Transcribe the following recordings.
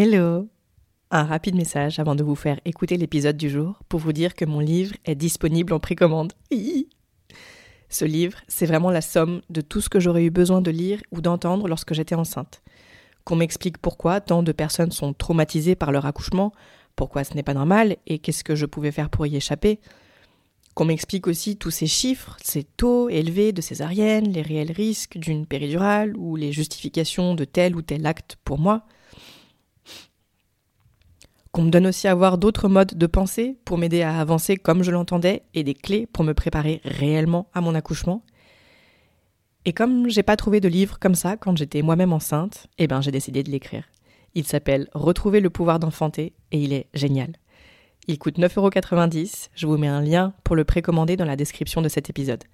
Hello Un rapide message avant de vous faire écouter l'épisode du jour pour vous dire que mon livre est disponible en précommande. Ce livre, c'est vraiment la somme de tout ce que j'aurais eu besoin de lire ou d'entendre lorsque j'étais enceinte. Qu'on m'explique pourquoi tant de personnes sont traumatisées par leur accouchement, pourquoi ce n'est pas normal et qu'est-ce que je pouvais faire pour y échapper. Qu'on m'explique aussi tous ces chiffres, ces taux élevés de césarienne, les réels risques d'une péridurale ou les justifications de tel ou tel acte pour moi qu'on me donne aussi à voir d'autres modes de pensée pour m'aider à avancer comme je l'entendais et des clés pour me préparer réellement à mon accouchement. Et comme j'ai pas trouvé de livre comme ça quand j'étais moi-même enceinte, eh ben j'ai décidé de l'écrire. Il s'appelle Retrouver le pouvoir d'enfanter et il est génial. Il coûte 9,90€, je vous mets un lien pour le précommander dans la description de cet épisode.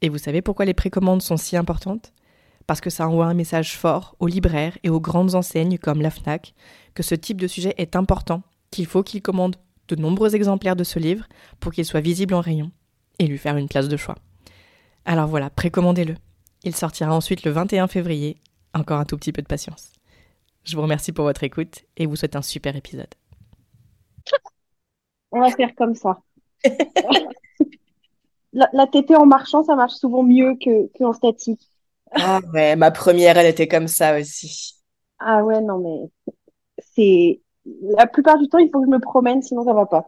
Et vous savez pourquoi les précommandes sont si importantes? Parce que ça envoie un message fort aux libraires et aux grandes enseignes comme la FNAC que ce type de sujet est important, qu'il faut qu'ils commandent de nombreux exemplaires de ce livre pour qu'il soit visible en rayon et lui faire une place de choix. Alors voilà, précommandez-le. Il sortira ensuite le 21 février. Encore un tout petit peu de patience. Je vous remercie pour votre écoute et vous souhaite un super épisode. On va faire comme ça. la, tétée en marchant, ça marche souvent mieux que, que statique. Ah ouais, ma première, elle était comme ça aussi. Ah ouais, non, mais c'est la plupart du temps, il faut que je me promène, sinon ça va pas.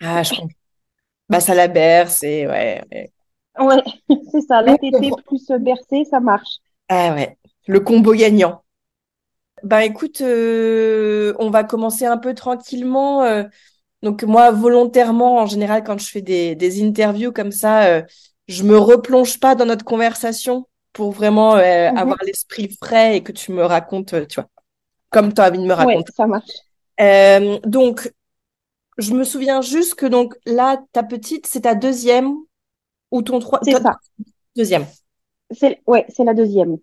Ah, je comprends. Bah, ça la berce et ouais. Ouais, ouais c'est ça. La tétée plus bercée, ça marche. Ah ouais, le combo gagnant. Bah écoute, euh, on va commencer un peu tranquillement. Euh. donc moi, volontairement, en général, quand je fais des, des interviews comme ça, euh, je me replonge pas dans notre conversation pour vraiment mhm. avoir l'esprit frais et que tu me racontes, tu vois, comme tu as envie de me raconter. Ouais, ça marche. Euh, donc, je me souviens juste que donc là, ta petite, c'est ta deuxième ou ton troisième C'est ça. Deuxième. C'est ouais, c'est la deuxième.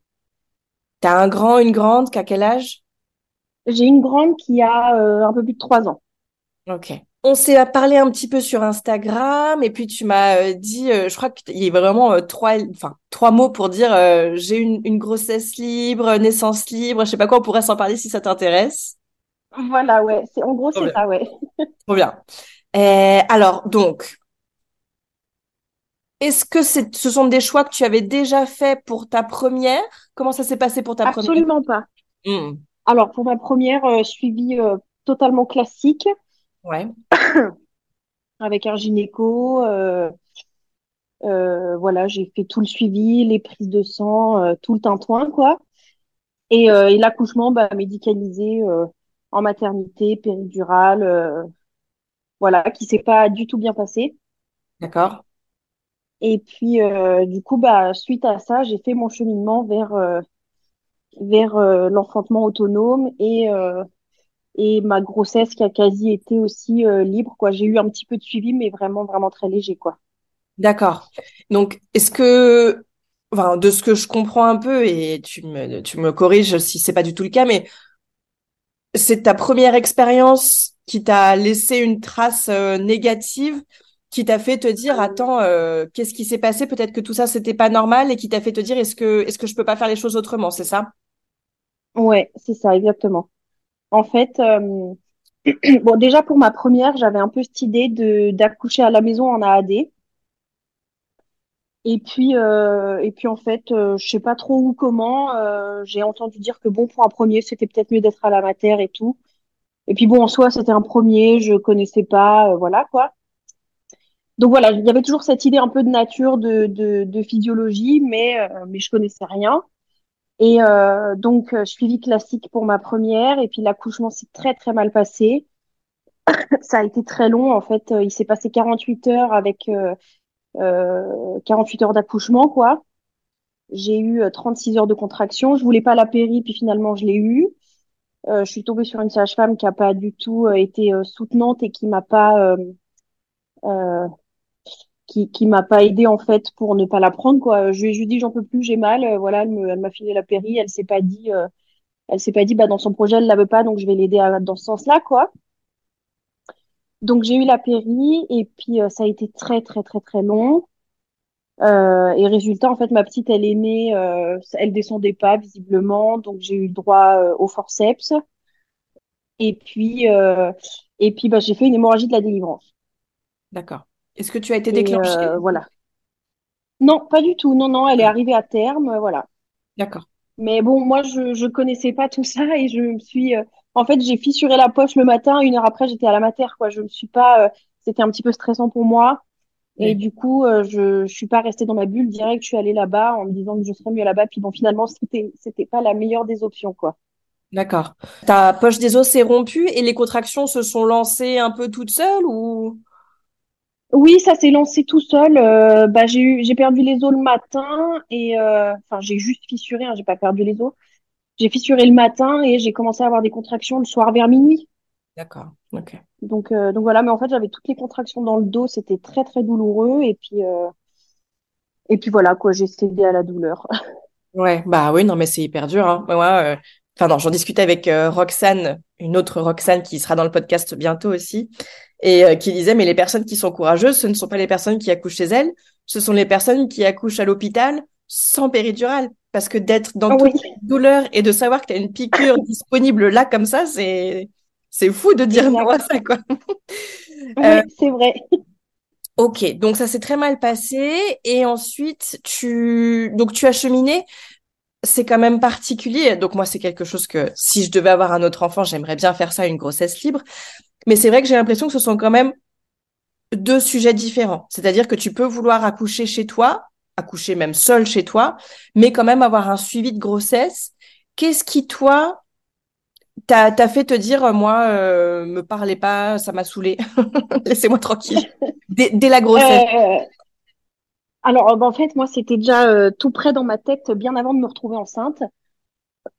T'as un grand, une grande, qui a quel âge? J'ai une grande qui a euh, un peu plus de trois ans. Ok. On s'est parlé un petit peu sur Instagram et puis tu m'as euh, dit, je crois qu'il y a vraiment trois, enfin trois mots pour dire j'ai une, une grossesse libre, naissance libre, je sais pas quoi, on pourrait s'en parler si ça t'intéresse. Voilà, ouais. C'est, en gros, c'est ça, ouais. Trop bien. Euh, alors, donc, est-ce que ce sont des choix que tu avais déjà fait pour ta première? Comment ça s'est passé pour ta première? Absolument pas. Hmm. Alors, pour ma première, euh, suivi euh, totalement classique. Ouais. Avec un gynéco. Euh, euh, voilà, j'ai fait tout le suivi, les prises de sang, tout le tintouin, quoi. Et, et l'accouchement, bah, médicalisé en maternité, péridurale, euh, voilà, qui s'est pas du tout bien passé. D'accord. Et puis, euh, du coup, bah, suite à ça, j'ai fait mon cheminement vers, euh, vers l'enfantement autonome et, et ma grossesse qui a quasi été aussi libre, quoi. J'ai eu un petit peu de suivi, mais vraiment, vraiment très léger, quoi. D'accord. Donc, est-ce que, enfin, de ce que je comprends un peu, et tu me, tu me corriges si c'est pas du tout le cas, mais c'est ta première expérience qui t'a laissé une trace euh, négative, qui t'a fait te dire, attends, euh, qu'est-ce qui s'est passé? Peut-être que tout ça, c'était pas normal, et qui t'a fait te dire, est-ce que, est-ce que je peux pas faire les choses autrement, c'est ça? Ouais, c'est ça, exactement. En fait, euh, déjà pour ma première, j'avais un peu cette idée de d'accoucher à la maison en AAD. Et puis, euh, et puis en fait, euh, je sais pas trop où, comment. j'ai entendu dire que bon, pour un premier, c'était peut-être mieux d'être à la mater et tout. Et puis bon, en soi, c'était un premier, je connaissais pas, voilà quoi. Donc voilà, il y avait toujours cette idée un peu de nature, de, physiologie, mais, mais je connaissais rien. Et euh, donc, euh, suivi classique pour ma première, et puis l'accouchement s'est très très mal passé. Ça a été très long, en fait, euh, il s'est passé 48 heures avec euh, euh, 48 heures d'accouchement, quoi. J'ai eu euh, 36 heures de contraction. Je voulais pas la péri, puis finalement je l'ai eu. Euh, je suis tombée sur une sage-femme qui a pas du tout euh, été euh, soutenante et qui m'a pas euh, euh, qui qui m'a pas aidée en fait pour ne pas la prendre quoi. Je lui ai dit j'en peux plus, j'ai mal. Euh, voilà, elle m'a filé la péri. Elle s'est pas dit euh, elle s'est pas dit bah dans son projet elle la veut pas donc je vais l'aider dans ce sens-là quoi. Donc j'ai eu la péri et puis euh, ça a été très très très très long. Et résultat, en fait, ma petite, elle est née, elle descendait pas visiblement, donc j'ai eu le droit au forceps. Et puis, et puis, bah, j'ai fait une hémorragie de la délivrance. D'accord. Est-ce que tu as été Et déclenchée? euh, voilà. Non, pas du tout. Non, non, elle est arrivée à terme, euh, voilà. D'accord. Mais bon, moi, je je connaissais pas tout ça et je me suis, euh, en fait, j'ai fissuré la poche le matin. Une heure après, j'étais à la mater, quoi. Je me suis pas, euh, c'était un petit peu stressant pour moi. Et Oui. du coup, euh, je, je suis pas restée dans ma bulle. Direct, je suis allée là-bas en me disant que je serais mieux là-bas. Puis bon, finalement, c'était, c'était pas la meilleure des options, quoi. D'accord. Ta poche des os s'est rompue et les contractions se sont lancées un peu toutes seules ou? Oui, ça s'est lancé tout seul. Euh, bah, j'ai eu, j'ai perdu les os le matin et, euh, enfin, j'ai juste fissuré, hein, j'ai pas perdu les os. J'ai fissuré le matin et j'ai commencé à avoir des contractions le soir vers minuit. D'accord. Ok. Donc, euh, donc voilà. Mais en fait, j'avais toutes les contractions dans le dos. C'était très, très douloureux. Et puis, et puis voilà, quoi. J'ai cédé à la douleur. Ouais, bah oui, non, mais c'est hyper dur, hein. Moi, enfin non, j'en discutais avec euh, Roxane, une autre Roxane qui sera dans le podcast bientôt aussi, et euh, qui disait, mais les personnes qui sont courageuses, ce ne sont pas les personnes qui accouchent chez elles, ce sont les personnes qui accouchent à l'hôpital sans péridurale. Parce que d'être dans Ah toute oui, douleur et de savoir que tu as une piqûre disponible là comme ça, c'est c'est fou de dire non à ça, quoi. Oui, Euh, c'est vrai. ok, donc ça s'est très mal passé, et ensuite tu donc tu as cheminé c'est quand même particulier. Donc moi, c'est quelque chose que si je devais avoir un autre enfant, j'aimerais bien faire ça, une grossesse libre. Mais c'est vrai que j'ai l'impression que ce sont quand même deux sujets différents. C'est-à-dire que tu peux vouloir accoucher chez toi, accoucher même seul chez toi, mais quand même avoir un suivi de grossesse. Qu'est-ce qui, toi, t'a, t'a fait te dire, euh, moi, euh, me parlez pas, ça m'a saoulé, laissez-moi tranquille. Dès, dès la grossesse. Euh, alors, euh, bah, en fait, moi, c'était déjà euh, tout près dans ma tête bien avant de me retrouver enceinte,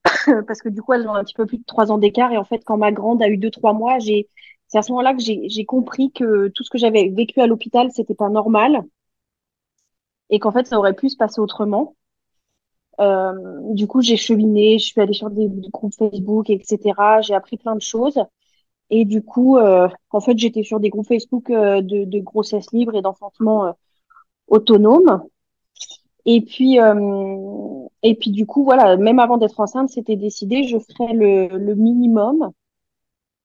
parce que du coup, elles ont un petit peu plus de trois ans d'écart. Et en fait, quand ma grande a eu deux, trois mois, j'ai, c'est à ce moment-là que j'ai, compris que tout ce que j'avais vécu à l'hôpital, c'était pas normal et qu'en fait, ça aurait pu se passer autrement. Euh, du coup, j'ai cheminé, je suis allée sur des, groupes Facebook, etc. J'ai appris plein de choses. Et du coup, en fait, j'étais sur des groupes Facebook de, de grossesse libre et d'enfantement autonome. Et puis, euh, et puis du coup, voilà, même avant d'être enceinte, c'était décidé, je ferais le, le minimum.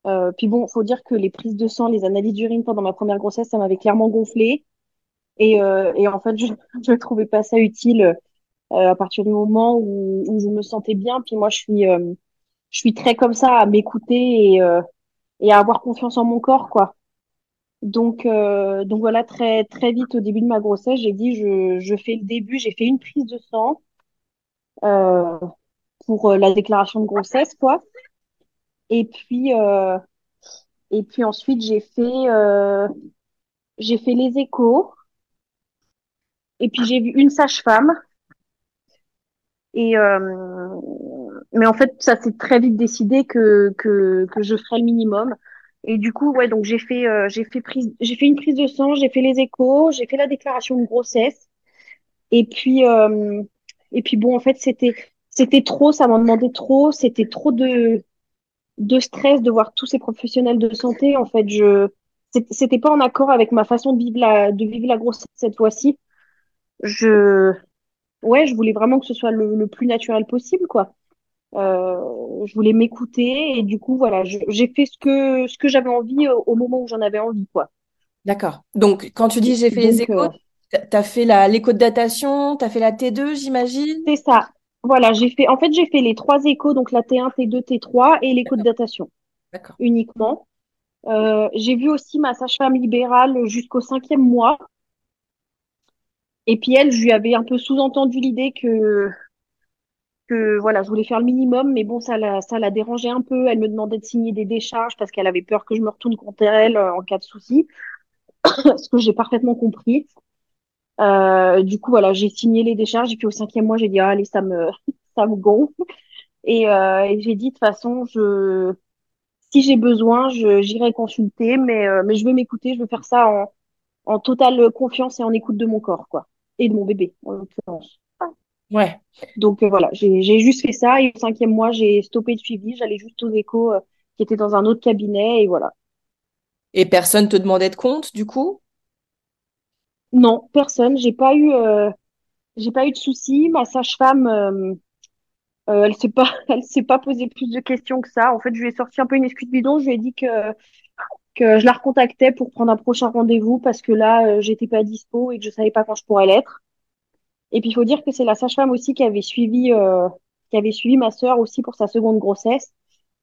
Euh, puis bon, faut dire que les prises de sang, les analyses d'urine pendant ma première grossesse, ça m'avait clairement gonflé. Et, euh, et en fait, je je trouvais pas ça utile euh, à partir du moment où, où je me sentais bien. Puis moi, je suis, euh, je suis très comme ça à m'écouter et, euh, et à avoir confiance en mon corps, quoi. Donc, euh, donc voilà, très, très vite au début de ma grossesse, j'ai dit, je, je fais le début, j'ai fait une prise de sang euh, pour euh, la déclaration de grossesse, quoi. Et puis, euh, et puis ensuite, j'ai fait, euh, j'ai fait les échos. Et puis, j'ai vu une sage-femme. Et, mais en fait, ça s'est très vite décidé que, que, que je ferais le minimum. Et du coup, ouais, donc j'ai fait, euh, j'ai fait prise, j'ai fait une prise de sang, j'ai fait les échos, j'ai fait la déclaration de grossesse. Et puis, euh, et puis bon, en fait, c'était, c'était trop, ça m'en demandait trop, c'était trop de, de stress de voir tous ces professionnels de santé. En fait, je, c'était pas en accord avec ma façon de vivre la, de vivre la grossesse cette fois-ci. Je, ouais, je voulais vraiment que ce soit le, le plus naturel possible, quoi. Euh, je voulais m'écouter et du coup, voilà, j'ai fait ce que, ce que j'avais envie au, au moment où j'en avais envie, quoi. D'accord. Donc, quand tu dis j'ai fait les échos, euh, tu as fait la, l'écho de datation, tu as fait la T2, j'imagine? c'est ça. Voilà, j'ai fait, en fait, j'ai fait les trois échos, donc la T1, T2, T3 et l'écho de datation D'accord. uniquement. Euh, j'ai vu aussi ma sage-femme libérale jusqu'au cinquième mois. Et puis elle, je lui avais un peu sous-entendu l'idée que, voilà, je voulais faire le minimum, mais bon, ça la, ça dérangeait un peu. Elle me demandait de signer des décharges parce qu'elle avait peur que je me retourne contre elle euh, en cas de souci, ce que j'ai parfaitement compris. Euh, du coup, voilà, j'ai signé les décharges et puis au cinquième mois, j'ai dit, allez, ça me, ça me gonfle. Et, euh, et j'ai dit, de toute façon, je, si j'ai besoin, j'irai consulter, mais, mais je vais m'écouter, je vais faire ça en, en totale confiance et en écoute de mon corps, quoi. Et de mon bébé, en l'occurrence. Ouais. Donc euh, voilà, j'ai juste fait ça et au cinquième mois, j'ai stoppé le suivi, j'allais juste aux échos euh, qui étaient dans un autre cabinet et voilà. Et personne te demandait de compte, du coup? Non, personne, j'ai pas eu euh, j'ai pas eu de soucis. Ma sage-femme, euh, euh, elle s'est pas elle s'est pas posé plus de questions que ça. En fait, je lui ai sorti un peu une excuse bidon, je lui ai dit que que je la recontactais pour prendre un prochain rendez-vous parce que là, euh, j'étais pas dispo et que je savais pas quand je pourrais l'être. Et puis il faut dire que c'est la sage-femme aussi qui avait suivi euh, qui avait suivi ma sœur aussi pour sa seconde grossesse.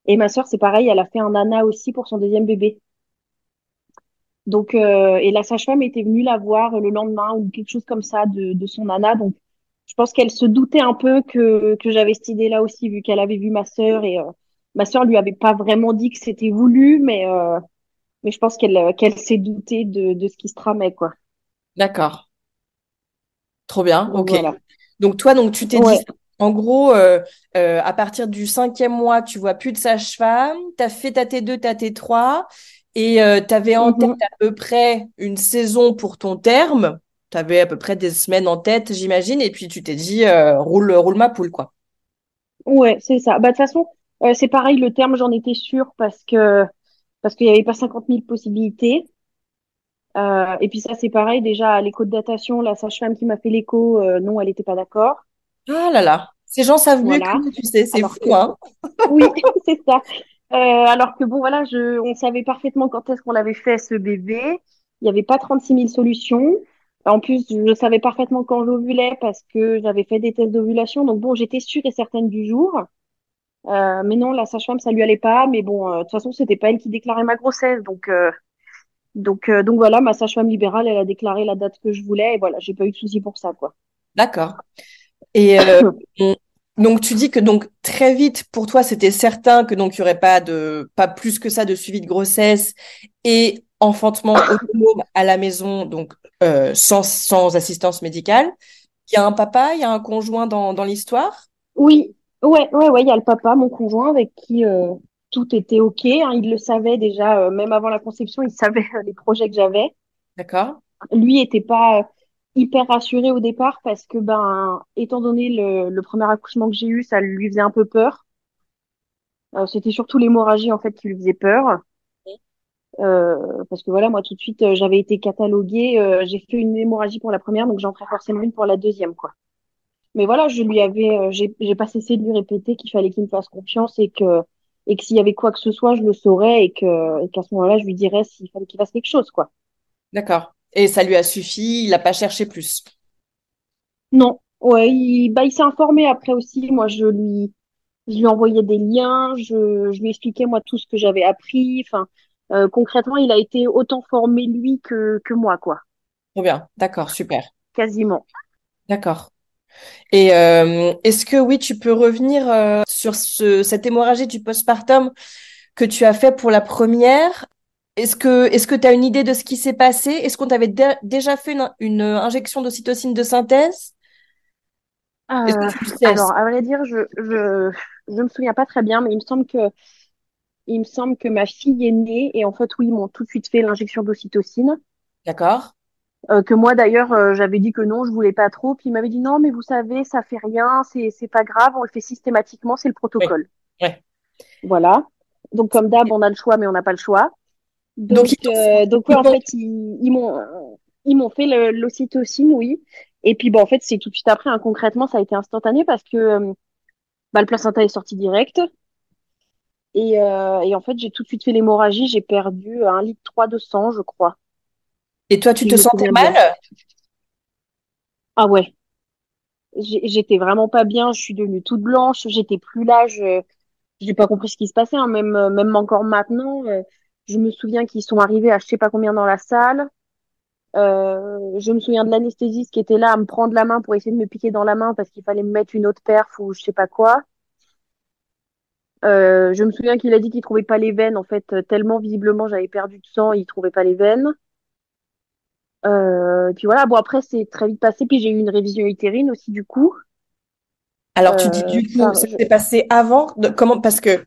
Et ma sœur, c'est pareil, elle a fait un Nana aussi pour son deuxième bébé. Donc, euh, et la sage-femme était venue la voir le lendemain ou quelque chose comme ça de, de son Nana. Donc, je pense qu'elle se doutait un peu que, que j'avais cette idée-là aussi, vu qu'elle avait vu ma sœur et euh, ma sœur lui avait pas vraiment dit que c'était voulu, mais, euh, mais je pense qu'elle euh, qu'elle s'est doutée de, de ce qui se tramait, quoi. D'accord. Trop bien. Ok. voilà. Donc toi, donc tu t'es dit, en gros, euh, euh, à partir du cinquième mois, tu vois plus de sage-femme, tu as fait ta T2, ta T3, et tu avais en tête Mhm. à peu près une saison pour ton terme. Tu avais à peu près des semaines en tête, j'imagine, et puis tu t'es dit, euh, roule, roule ma poule, quoi. Ouais, c'est ça. Bah, de toute façon, euh, c'est pareil, le terme, j'en étais sûre parce que parce qu'il n'y avait pas cinquante mille possibilités. Euh, et puis ça, c'est pareil, déjà, à l'écho de datation, la sage-femme qui m'a fait l'écho, euh, non, elle n'était pas d'accord. Ah là là, ces gens savent mieux que nous, tu sais, c'est que, fou, hein? oui, c'est ça. Euh, alors que bon, voilà, je, on savait parfaitement quand est-ce qu'on l'avait fait, ce bébé. Il n'y avait pas trente-six mille solutions. En plus, je savais parfaitement quand j'ovulais parce que j'avais fait des tests d'ovulation. Donc bon, j'étais sûre et certaine du jour. Mais non, la sage-femme, ça lui allait pas. Mais bon, de toute façon, c'était pas elle qui déclarait ma grossesse. Donc, donc, euh, donc voilà, ma sage-femme libérale, elle a déclaré la date que je voulais. Et voilà, j'ai pas eu de souci pour ça, quoi. D'accord. Et euh, on- donc tu dis que donc très vite pour toi c'était certain que donc il y aurait pas de pas plus que ça de suivi de grossesse et enfantement autonome à la maison donc euh, sans sans assistance médicale. Il y a un papa, il y a un conjoint dans dans l'histoire? Oui, ouais, ouais, ouais, il y a le papa, mon conjoint, avec qui tout était OK. hein, il le savait déjà, euh, même avant la conception, il savait euh, les projets que j'avais. D'accord? Lui était pas euh, hyper rassuré au départ parce que, ben, étant donné le, le premier accouchement que j'ai eu, ça lui faisait un peu peur. Euh, c'était surtout l'hémorragie, en fait, qui lui faisait peur. Euh, parce que voilà, moi, tout de suite, euh, j'avais été cataloguée. euh, j'ai fait une hémorragie pour la première, donc j'en ferai forcément une pour la deuxième, quoi. Mais voilà, je lui avais, euh, j'ai, j'ai pas cessé de lui répéter qu'il fallait qu'il me fasse confiance et que, et que s'il y avait quoi que ce soit, je le saurais et que, et qu'à ce moment-là, je lui dirais s'il fallait qu'il fasse quelque chose, quoi. D'accord. Et ça lui a suffi, il n'a pas cherché plus? Non, ouais, il, bah, il s'est informé après aussi. Moi, je lui, je lui envoyais des liens, je, je lui expliquais moi tout ce que j'avais appris. Enfin, euh, concrètement, il a été autant formé lui que, que moi, quoi. Trop bien. D'accord, super. Quasiment. D'accord. Et euh, est-ce que oui, tu peux revenir euh, sur ce, cette hémorragie du postpartum que tu as fait pour la première? Est-ce que est-ce que tu as une idée de ce qui s'est passé? Est-ce qu'on t'avait dé- déjà fait une, une injection d'ocytocine de synthèse? Euh, que tu le sais? alors, à vrai dire, je, je, je me souviens pas très bien, mais il me semble que il me semble que ma fille est née et en fait, oui, ils m'ont tout de suite fait l'injection d'ocytocine. D'accord. Euh, que moi d'ailleurs euh, j'avais dit que non, je voulais pas trop. Puis il m'avait dit non, mais vous savez, ça fait rien, c'est c'est pas grave, on le fait systématiquement, c'est le protocole. Ouais. Voilà. Donc comme d'hab, on a le choix, mais on n'a pas le choix. Donc Donc, euh, donc ouais, en fait ils, ils m'ont ils m'ont fait l'ocytocine, oui. Et puis bon en fait c'est tout de suite après. hein, concrètement, ça a été instantané parce que euh, bah, le placenta est sorti direct. Et, euh, et en fait, j'ai tout de suite fait l'hémorragie. J'ai perdu un litre 3 de sang, je crois. Et toi, tu te sentais mal? Ah ouais. J'étais vraiment pas bien, je suis devenue toute blanche, j'étais plus là, je j'ai pas compris ce qui se passait, hein, même euh, même encore maintenant, euh, je me souviens qu'ils sont arrivés à je sais pas combien dans la salle. Euh, je me souviens de l'anesthésiste qui était là à me prendre la main pour essayer de me piquer dans la main parce qu'il fallait me mettre une autre perf ou je sais pas quoi. Euh, je me souviens qu'il a dit qu'il trouvait pas les veines en fait, tellement visiblement j'avais perdu de sang, il trouvait pas les veines. Euh, puis voilà, bon après c'est très vite passé, puis j'ai eu une révision utérine aussi du coup. Alors, tu dis Euh, du coup, ça, ça je- s'est passé avant de, comment, parce que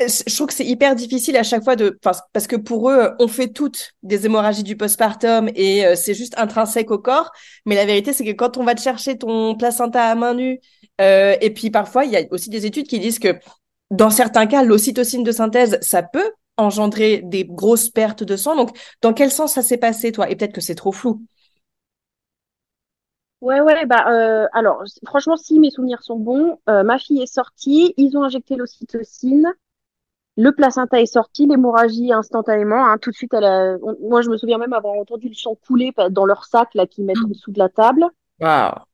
euh, je trouve que c'est hyper difficile à chaque fois de, enfin, parce que pour eux, on fait toutes des hémorragies du postpartum et euh, c'est juste intrinsèque au corps. Mais la vérité, c'est que quand on va te chercher ton placenta à main nue, euh, et puis parfois, il y a aussi des études qui disent que dans certains cas, l'ocytocine de synthèse, ça peut engendrer des grosses pertes de sang. Donc, dans quel sens ça s'est passé, toi? Et peut-être que c'est trop flou. Ouais, ouais, bah, euh, alors, franchement, si mes souvenirs sont bons, euh, ma fille est sortie, ils ont injecté l'ocytocine, le placenta est sorti, l'hémorragie instantanément, hein, tout de suite, elle a, on- moi, je me souviens même avoir entendu le sang couler dans leur sac, là, qu'ils mettent en dessous de la table. Waouh.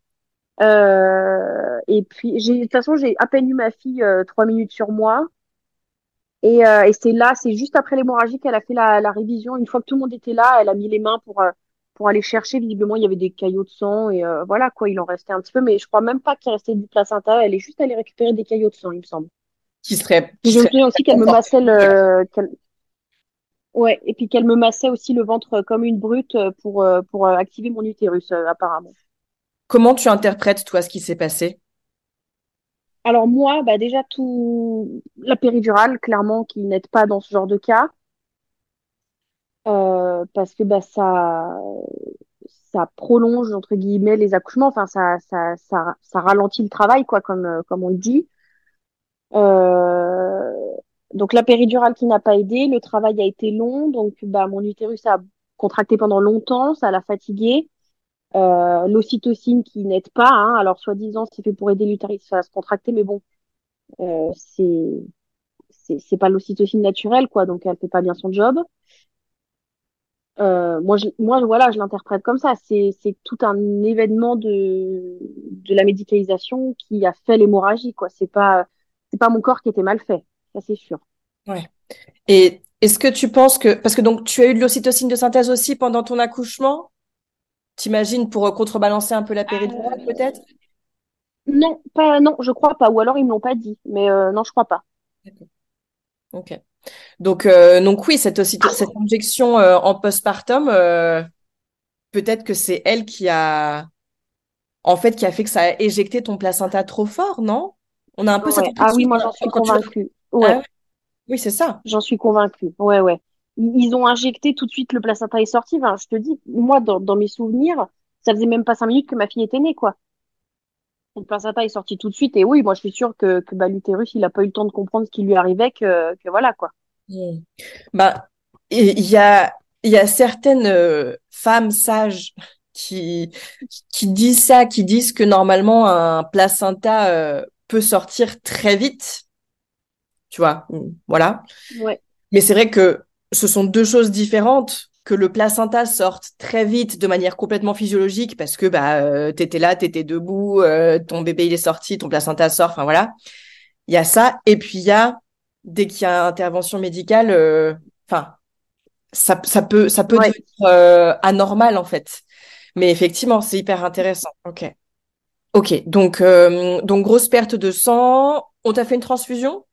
Euh, et puis, j'ai, de toute façon, j'ai à peine eu ma fille euh, trois minutes sur moi. Et, euh, et c'est là, c'est juste après l'hémorragie qu'elle a fait la, la révision. Une fois que tout le monde était là, elle a mis les mains pour, euh, pour aller chercher. Visiblement, il y avait des caillots de sang et euh, voilà quoi, il en restait un petit peu. Mais je crois même pas qu'il restait du placenta. Elle est juste allée récupérer des caillots de sang, il me semble. Qui serait, qui je me souviens aussi qu'elle me massait le, ouais, et puis qu'elle me massait aussi le ventre euh, comme une brute pour, pour activer mon utérus, apparemment. Comment tu interprètes, toi, ce qui s'est passé? Alors moi, bah déjà tout la péridurale, clairement, qui n'aide pas dans ce genre de cas, euh, parce que bah ça prolonge entre guillemets les accouchements, enfin ça ralentit le travail quoi, comme euh, on le dit. Euh, donc la péridurale qui n'a pas aidé, le travail a été long, donc bah mon utérus a contracté pendant longtemps, ça l'a fatigué. Euh, l'ocytocine qui n'aide pas, hein, alors soi-disant c'est fait pour aider l'utérus à se contracter, mais bon. Euh, c'est c'est pas l'ocytocine naturelle quoi donc elle fait pas bien son job. Euh, moi je, moi voilà je l'interprète comme ça. C'est c'est tout un événement de de la médicalisation qui a fait l'hémorragie quoi. C'est pas c'est pas mon corps qui était mal fait ça c'est sûr. Ouais. Et est-ce que tu penses que, parce que donc tu as eu de l'ocytocine de synthèse aussi pendant ton accouchement, t'imagines pour euh, contrebalancer un peu la péridurale peut-être? non pas non je crois pas ou alors ils me l'ont pas dit mais euh, non je crois pas Ok. Donc, euh, donc oui, cette, cette injection en postpartum, peut-être que c'est elle qui a, en fait, qui a fait que ça a éjecté ton placenta trop fort, non? On a un peu cette ouais. ah oui moi j'en suis tu- convaincue Ah. Oui, c'est ça. J'en suis convaincue. Ouais, ouais. Ils ont injecté tout de suite le placenta est sorti. Enfin, je te dis, moi, dans, dans mes souvenirs, ça faisait même pas cinq minutes que ma fille était née, quoi. Le placenta est sorti tout de suite. Et oui, moi, je suis sûre que, que bah, l'utérus, il a pas eu le temps de comprendre ce qui lui arrivait, que, que voilà, quoi. Mm. Bah, il y a, il y a certaines euh, femmes sages qui, qui disent ça, qui disent que normalement un placenta euh, peut sortir très vite, tu vois, voilà. Ouais. Mais c'est vrai que ce sont deux choses différentes, que le placenta sorte très vite de manière complètement physiologique parce que bah euh, t'étais là, t'étais debout, euh, ton bébé il est sorti, ton placenta sort, enfin voilà. Il y a ça, et puis il y a dès qu'il y a intervention médicale, euh, enfin ça, ça peut ça peut Ouais. devenir euh, anormal en fait. Mais effectivement, c'est hyper intéressant. Ok. Ok, donc donc grosse perte de sang. On t'a fait une transfusion?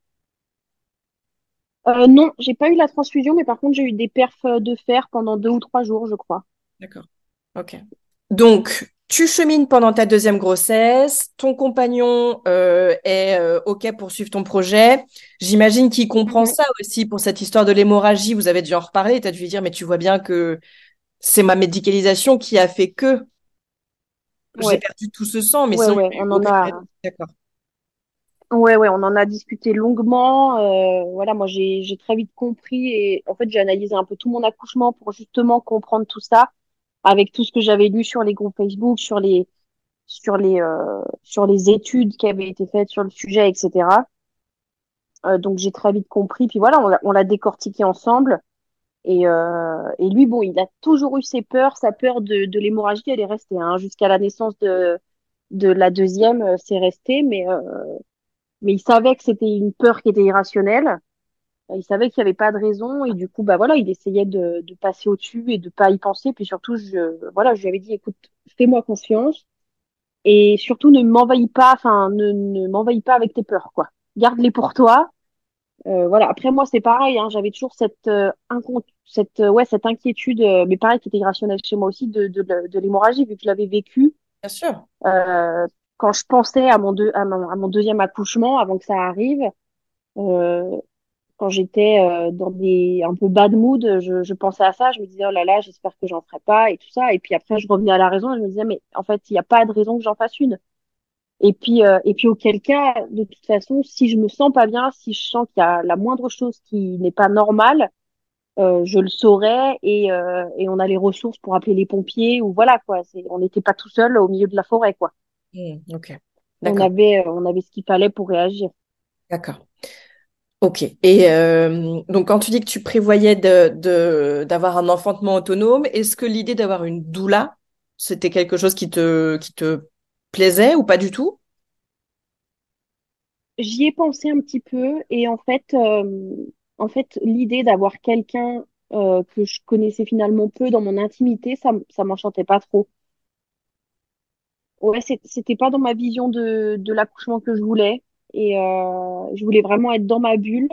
Euh, non, j'ai pas eu la transfusion, mais par contre, j'ai eu des perfs de fer pendant deux ou trois jours, je crois. D'accord. Ok. Donc, tu chemines pendant ta deuxième grossesse, ton compagnon euh, est euh, OK pour suivre ton projet. J'imagine qu'il comprend ça aussi pour cette histoire de l'hémorragie. Vous avez dû en reparler. Tu as dû lui dire, mais tu vois bien que c'est ma médicalisation qui a fait que j'ai perdu tout ce sang, mais ouais, on en a. D'accord. Ouais, ouais, on en a discuté longuement. euh, voilà, moi, j'ai, très vite compris et en fait, j'ai analysé un peu tout mon accouchement pour justement comprendre tout ça avec tout ce que j'avais lu sur les groupes Facebook, sur les, sur les, euh, sur les études qui avaient été faites sur le sujet, etc. Euh, donc, j'ai très vite compris. Puis voilà, on l'a, on l'a décortiqué ensemble. Et, euh, et lui, bon, il a toujours eu ses peurs. Sa peur de, de l'hémorragie, elle est restée, hein, jusqu'à la naissance de, de la deuxième, euh, c'est resté. Mais, euh, mais il savait que c'était une peur qui était irrationnelle. Il savait qu'il n'y avait pas de raison. Et du coup, bah voilà, il essayait de, de passer au-dessus et de pas y penser. Puis surtout, je, voilà, je lui avais dit, écoute, fais-moi confiance. Et surtout, ne m'envahis pas, enfin, ne, ne m'envahis pas avec tes peurs, quoi. Garde-les pour toi. Euh, voilà. Après moi, c'est pareil. Hein, j'avais toujours cette euh, cette euh, ouais cette inquiétude, euh, mais pareil qui était irrationnelle chez moi aussi de de, de, de l'hémorragie vu que je l'avais vécu. Bien sûr. Quand je pensais à mon deuxième accouchement avant que ça arrive, euh, quand j'étais euh, dans des un peu bad mood, je, pensais à ça. Je me disais oh là là, j'espère que j'en ferai pas et tout ça. Et puis après, je revenais à la raison et je me disais mais en fait, il n'y a pas de raison que j'en fasse une. Et puis, euh, et puis auquel cas, de toute façon, si je me sens pas bien, si je sens qu'il y a la moindre chose qui n'est pas normale, je le saurais et, et on a les ressources pour appeler les pompiers ou voilà quoi. On n'était pas tout seul au milieu de la forêt quoi. Ok. On D'accord. avait, euh, on avait ce qu'il fallait pour réagir. D'accord. Ok. Et euh, donc, quand tu dis que tu prévoyais de, de, d'avoir un enfantement autonome, est-ce que l'idée d'avoir une doula, c'était quelque chose qui te, qui te plaisait ou pas du tout? J'y ai pensé un petit peu et en fait, euh, en fait, l'idée d'avoir quelqu'un euh, que je connaissais finalement peu dans mon intimité, ça, ça m'enchantait pas trop. Ouais, c'était pas dans ma vision de, de l'accouchement que je voulais. Et euh, je voulais vraiment être dans ma bulle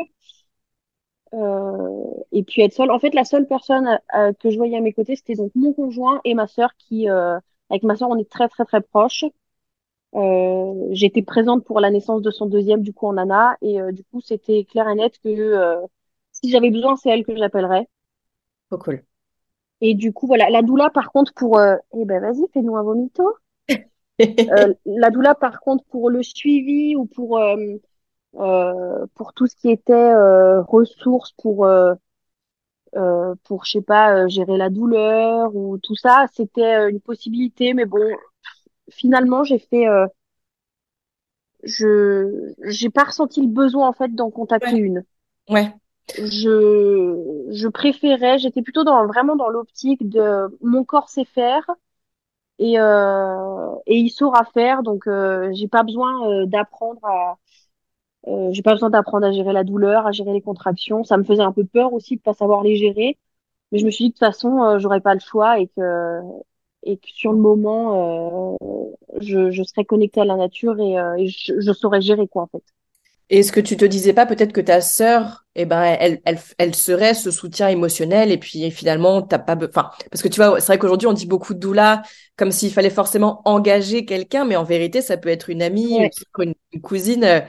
euh, et puis être seule. En fait, la seule personne euh, que je voyais à mes côtés, c'était donc mon conjoint et ma sœur qui, euh, avec ma sœur, on est très très très proches. Euh, j'étais présente pour la naissance de son deuxième, du coup, en Nana. Et euh, du coup, c'était clair et net que euh, si j'avais besoin, c'est elle que j'appellerais. Trop cool. Et du coup, voilà. La doula, par contre, pour... Euh, eh ben, vas-y, fais-nous un vomito. Euh, la doula, par contre, pour le suivi ou pour, euh, euh, pour tout ce qui était euh, ressources pour, euh, euh, pour, je sais pas, gérer la douleur ou tout ça, c'était une possibilité. Mais bon, finalement, j'ai fait... Euh, je j'ai pas ressenti le besoin, en fait, d'en contacter Ouais. une. Ouais. Je, je préférais, j'étais plutôt dans, vraiment dans l'optique de mon corps sait faire et, euh, et il saura faire. Donc, euh, j'ai pas besoin euh, d'apprendre à, j'ai pas besoin d'apprendre à gérer la douleur, à gérer les contractions. Ça me faisait un peu peur aussi de pas savoir les gérer. Mais je me suis dit de toute façon, j'aurais pas le choix et que, et que sur le moment, je, je serais connectée à la nature et, je saurais gérer quoi en fait. Et est-ce que tu te disais pas peut-être que ta sœur, eh ben, elle, elle, elle serait ce soutien émotionnel et puis finalement, t'as pas, enfin, parce que tu vois, c'est vrai qu'aujourd'hui, on dit beaucoup de doula comme s'il fallait forcément engager quelqu'un, mais en vérité, ça peut être une amie, une, Ouais, sœur, une- une cousine euh,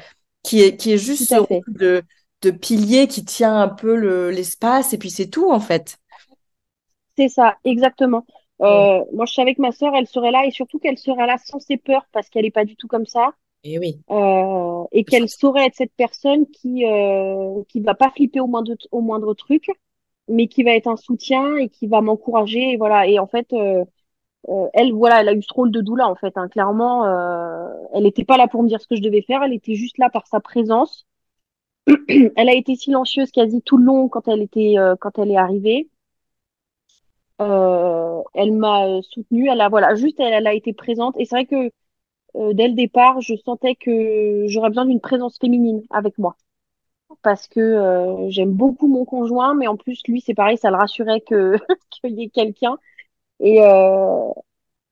qui est, qui est juste ce rôle de, de pilier qui tient un peu le, l'espace et puis c'est tout, en fait. C'est ça, exactement. Euh, moi, je savais que ma sœur, elle serait là et surtout qu'elle serait là sans ses peurs parce qu'elle est pas du tout comme ça. Et oui. Euh, et qu'elle saurait être cette personne qui euh, qui va pas flipper au moindre au moindre truc, mais qui va être un soutien et qui va m'encourager. Et voilà. Et en fait, euh, euh, elle, voilà, elle a eu ce rôle de doula en fait. Hein. Clairement, euh, elle était pas là pour me dire ce que je devais faire. Elle était juste là par sa présence. Elle a été silencieuse quasi tout le long quand elle était euh, quand elle est arrivée. Euh, elle m'a soutenue. Elle a voilà, juste elle, elle a été présente. Et c'est vrai que euh, dès le départ, je sentais que j'aurais besoin d'une présence féminine avec moi. Parce que euh, j'aime beaucoup mon conjoint, mais en plus, lui, c'est pareil, ça le rassurait que qu'il y ait quelqu'un. Et, euh,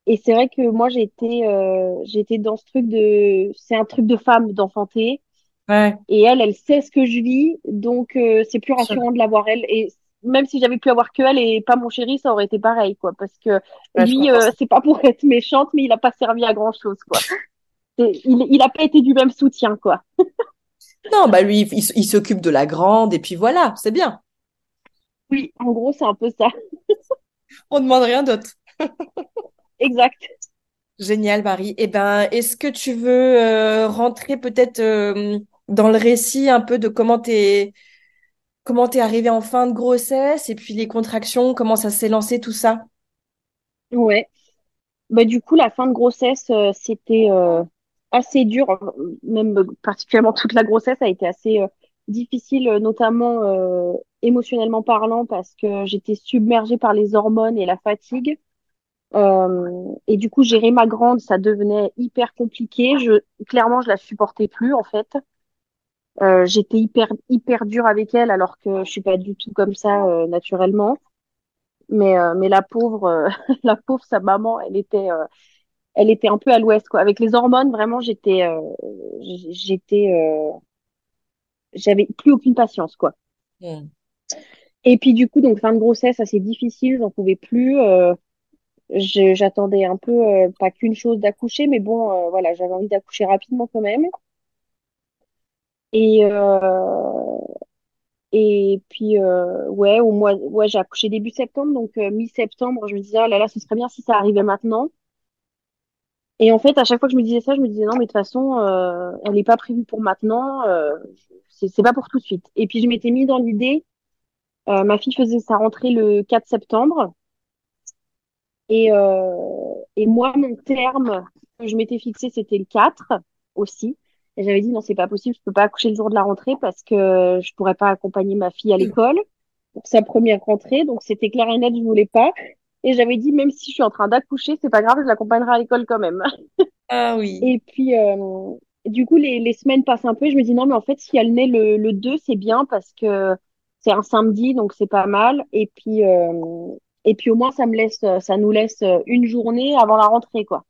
et c'est vrai que moi, j'ai été, euh, été dans ce truc de... C'est un truc de femme d'enfanter. Ouais, Et elle, elle sait ce que je vis, donc euh, c'est plus rassurant de la voir elle. Et même si j'avais pu avoir que elle et pas mon chéri, ça aurait été pareil, quoi. Parce que Ouais, lui, euh, c'est pas pour être méchante, mais il a pas servi à grand chose, quoi. Il, il a pas été du même soutien, quoi. Non, bah lui, il, s'occupe de la grande et puis voilà, c'est bien. Oui, en gros, c'est un peu ça. On ne demande rien d'autre. Exact. Génial, Marie. Eh ben, est-ce que tu veux euh, rentrer peut-être euh, dans le récit un peu de comment t'es comment t'es arrivée en fin de grossesse et puis les contractions, comment ça s'est lancé tout ça? Ouais. Bah, du coup, la fin de grossesse, euh, c'était euh, assez dur, euh, même particulièrement toute la grossesse a été assez difficile, notamment émotionnellement parlant, parce que j'étais submergée par les hormones et la fatigue. Et du coup, gérer ma grande, ça devenait hyper compliqué. Clairement, je la supportais plus, en fait. Euh, j'étais hyper, hyper dure avec elle, alors que je suis pas du tout comme ça, euh, naturellement. Mais, euh, mais la pauvre, euh, la pauvre, sa maman, elle était, euh, elle était un peu à l'ouest, quoi. Avec les hormones, vraiment, j'étais, euh, j'étais, euh, j'avais plus aucune patience, quoi. Hmm. Et puis du coup, donc fin de grossesse, assez difficile, j'en pouvais plus. euh, j'attendais un peu, euh, pas qu'une chose d'accoucher, mais bon, euh, voilà, j'avais envie d'accoucher rapidement quand même. Et euh, et puis euh, ouais, au mois, ouais, j'ai accouché début septembre, donc euh, mi-septembre, je me disais oh là là, ce serait bien si ça arrivait maintenant. Et en fait, à chaque fois que je me disais ça, je me disais non, mais de toute façon, euh, elle n'est pas prévue pour maintenant, euh, c'est pas pour tout de suite. Et puis je m'étais mis dans l'idée, euh, ma fille faisait sa rentrée le 4 septembre, et, euh, et moi, mon terme que je m'étais fixé, c'était le 4 aussi. Et j'avais dit non, c'est pas possible, je peux pas accoucher le jour de la rentrée parce que je pourrais pas accompagner ma fille à l'école pour sa première rentrée, donc c'était clair et net, je voulais pas. Et j'avais dit même si je suis en train d'accoucher, c'est pas grave, je l'accompagnerai à l'école quand même. Ah oui. Et puis, euh, du coup, les, les semaines passent un peu. Et je me dis, non, mais en fait, si elle naît le, le 2, c'est bien parce que c'est un samedi, donc c'est pas mal. Et puis, euh, et puis au moins, ça me laisse, ça nous laisse une journée avant la rentrée, quoi.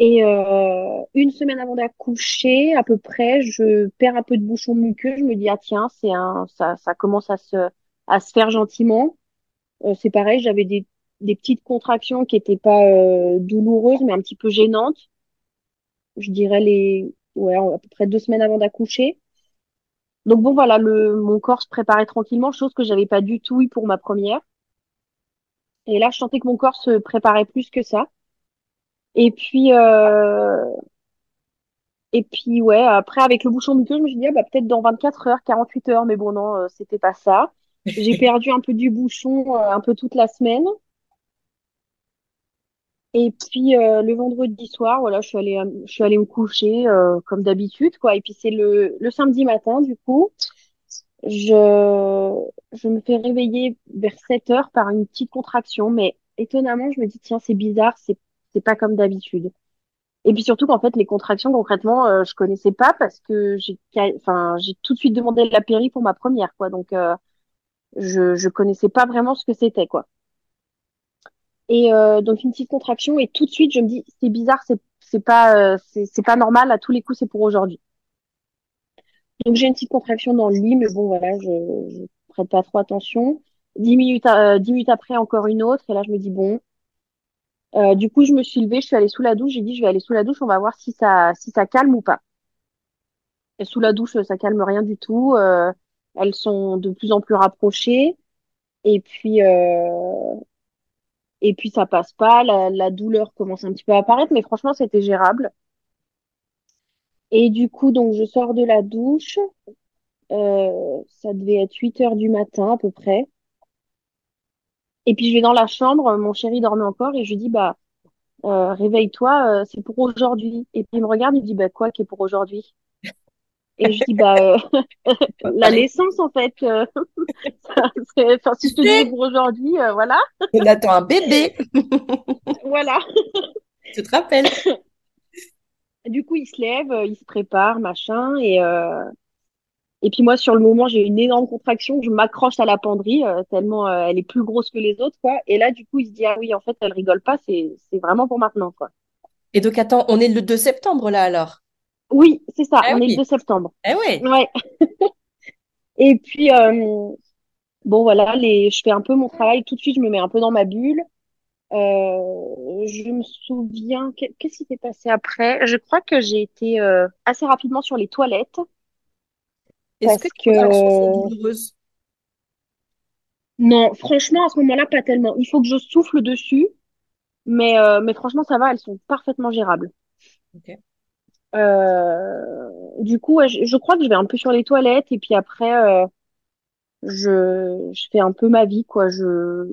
Et euh, une semaine avant d'accoucher, à peu près, je perds un peu de bouchon muqueux. Je me dis, ah tiens, c'est un, ça, ça commence à se, à se faire gentiment. Euh, c'est pareil, j'avais des, des petites contractions qui étaient pas euh, douloureuses, mais un petit peu gênantes je dirais les ouais à peu près deux semaines avant d'accoucher. Donc bon voilà, le mon corps se préparait tranquillement, chose que j'avais pas du tout eu pour ma première. Et là, je sentais que mon corps se préparait plus que ça. Et puis euh, et puis ouais, après avec le bouchon muqueux, je me suis dit ah, bah peut-être dans 24 heures, 48 heures, mais bon non, euh, c'était pas ça. J'ai perdu un peu du bouchon euh, un peu toute la semaine. Et puis euh, le vendredi soir, voilà, je suis allée, euh, je suis allée me coucher euh, comme d'habitude, quoi. Et puis c'est le, le samedi matin, du coup, je, je me fais réveiller vers 7 heures par une petite contraction, mais étonnamment, je me dis, tiens, c'est bizarre, c'est, c'est pas comme d'habitude. Et puis surtout qu'en fait, les contractions, concrètement, euh, je connaissais pas parce que j'ai, enfin, j'ai tout de suite demandé la péri pour ma première, quoi. Donc, euh, je, je connaissais pas vraiment ce que c'était, quoi. Et euh, donc une petite contraction et tout de suite je me dis c'est bizarre, c'est c'est pas euh, c'est pas normal à tous les coups c'est pour aujourd'hui. Donc j'ai une petite contraction dans le lit mais bon voilà je je prête pas trop attention. Dix minutes euh, dix minutes après encore une autre et là je me dis bon. Euh, du coup je me suis levée, je suis allée sous la douche, j'ai dit je vais aller sous la douche, on va voir si ça si ça calme ou pas. Sous la douche ça calme rien du tout. Euh, elles sont de plus en plus rapprochées et puis euh, Et puis ça passe pas, la, la douleur commence un petit peu à apparaître, mais franchement c'était gérable. Et du coup donc je sors de la douche, euh, ça devait être 8 heures du matin à peu près. Et puis je vais dans la chambre, mon chéri dormait encore et je lui dis bah euh, réveille-toi, euh, c'est pour aujourd'hui. Et puis il me regarde, il me dit bah quoi qui est pour aujourd'hui? Et je dis bah euh, la naissance en fait. euh, enfin, si je te dis pour aujourd'hui, euh, voilà, On attend un bébé, voilà. tu te rappelles? Du coup, il se lève, euh, il se prépare, machin, et euh, et puis moi, sur le moment, j'ai une énorme contraction, je m'accroche à la penderie euh, tellement euh, elle est plus grosse que les autres, quoi. Et là, du coup, il se dit ah oui, en fait, elle rigole pas, c'est vraiment pour maintenant, quoi. Et donc attends, on est le 2 septembre là alors? Oui, c'est ça. Eh on est oui. le 2 septembre. Eh ouais. Ouais. Et puis euh, Bon, voilà, les, je fais un peu mon travail. Tout de suite, je me mets un peu dans ma bulle. Euh, je me souviens, qu'est-ce qui s'est passé après? Je crois que j'ai été assez rapidement sur les toilettes Est-ce que douloureuses? non, franchement, à ce moment-là, pas tellement. Il faut que je souffle dessus, mais euh, mais franchement, ça va, elles sont parfaitement gérables. Ok. Euh, du coup, ouais, je, je crois que je vais un peu sur les toilettes et puis après, euh, je je fais un peu ma vie, quoi. Je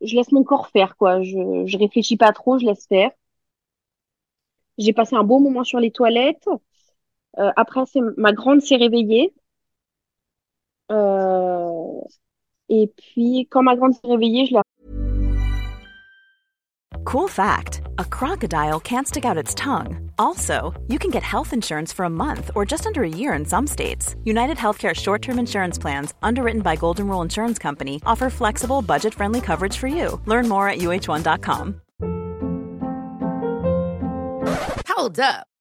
je laisse mon corps faire, quoi. Je je réfléchis pas trop, je laisse faire. J'ai passé un beau moment sur les toilettes. Euh, après, c'est ma grande s'est réveillée. Euh, et puis, quand ma grande s'est réveillée, je l'ai Cool fact a crocodile can't stick out its tongue. Also, you can get health insurance for a month or just under a year in some states. United Healthcare short term insurance plans, underwritten by Golden Rule Insurance Company, offer flexible, budget friendly coverage for you. Learn more at uh1.com. Hold up.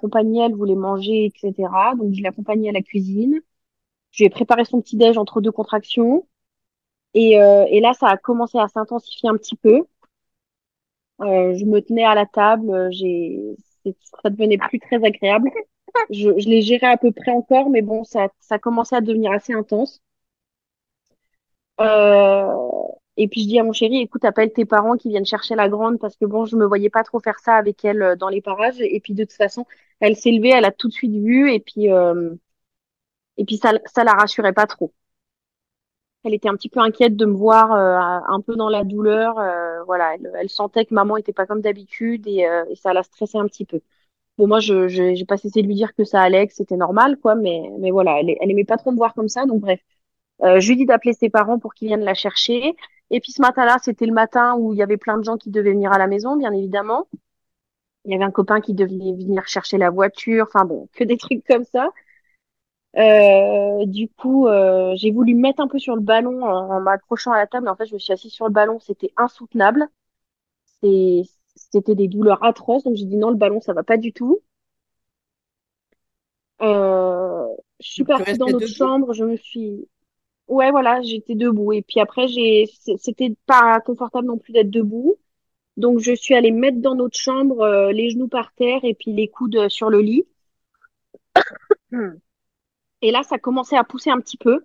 accompagnée, elle voulait manger, etc. Donc, je l'ai accompagnée à la cuisine. Je lui ai préparé son petit déj entre deux contractions. Et, euh, là, ça a commencé à s'intensifier un petit peu. Euh, je me tenais à la table, ça devenait plus très agréable. Je, je l'ai géré à peu près encore, mais bon, ça, ça commençait à devenir assez intense. Euh, et puis je dis à mon chéri, écoute, appelle tes parents qui viennent chercher la grande parce que bon, je me voyais pas trop faire ça avec elle euh, dans les parages. Et puis de toute façon, elle s'est levée, elle a tout de suite vu et puis euh, et puis ça, ça la rassurait pas trop. Elle était un petit peu inquiète de me voir euh, un peu dans la douleur. euh, voilà, elle, sentait que maman était pas comme d'habitude et, euh, et ça la stressait un petit peu. Bon, moi, je, je, j'ai pas cessé de lui dire que ça allait, que c'était normal, quoi, mais, mais voilà, elle, elle aimait pas trop me voir comme ça, donc bref. Euh, je lui dis d'appeler ses parents pour qu'ils viennent la chercher. Et puis ce matin-là, c'était le matin où il y avait plein de gens qui devaient venir à la maison, bien évidemment. Il y avait un copain qui devait venir chercher la voiture, enfin bon, que des trucs comme ça. Euh, du coup, euh, j'ai voulu me mettre un peu sur le ballon en, en m'accrochant à la table. En fait, je me suis assise sur le ballon, c'était insoutenable. C'était des douleurs atroces, donc j'ai dit non, le ballon, ça va pas du tout. Euh, je suis partie dans notre chambre, je me suis, ouais, voilà, j'étais debout. Et puis après, j'ai, c'était pas confortable non plus d'être debout. Donc, je suis allée me mettre dans notre chambre, euh, les genoux par terre et puis les coudes sur le lit. Et là, ça commençait à pousser un petit peu.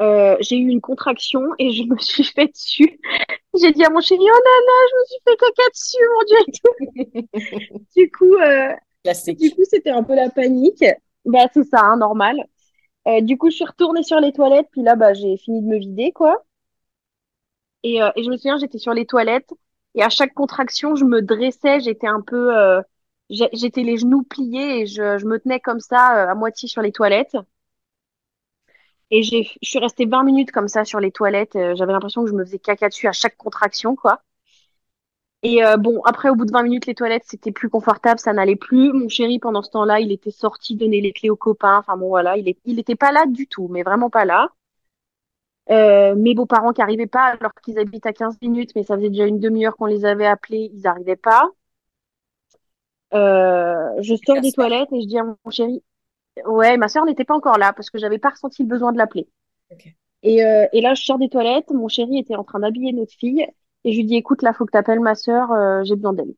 Euh, j'ai eu une contraction et je me suis fait dessus. J'ai dit à mon chéri, oh là là, je me suis fait caca dessus, mon Dieu. Du coup, euh, du coup, c'était un peu la panique. Bah, c'est ça, hein, normal. Euh, du coup, je suis retournée sur les toilettes, puis là, bah, j'ai fini de me vider, quoi. Et, euh, et je me souviens, j'étais sur les toilettes, et à chaque contraction, je me dressais, j'étais un peu, euh, j'étais les genoux pliés, et je, je me tenais comme ça, à moitié sur les toilettes. Et je suis restée 20 minutes comme ça sur les toilettes. j'avais l'impression que je me faisais caca dessus à chaque contraction, quoi. Et euh, bon, après, au bout de 20 minutes, les toilettes, c'était plus confortable, ça n'allait plus. Mon chéri, pendant ce temps-là, il était sorti donner les clés aux copains. Enfin bon, voilà, il est, il était pas là du tout, mais vraiment pas là. Euh, mes beaux-parents qui arrivaient pas alors qu'ils habitent à 15 minutes, mais ça faisait déjà une demi-heure qu'on les avait appelés, ils arrivaient pas. Euh, je sors des toilettes et je dis à mon chéri, ouais, ma sœur n'était pas encore là parce que j'avais pas ressenti le besoin de l'appeler. Et, euh, et là, je sors des toilettes, mon chéri était en train d'habiller notre fille et je lui dis, écoute, là, faut que t'appelles ma sœur, euh, j'ai besoin d'elle.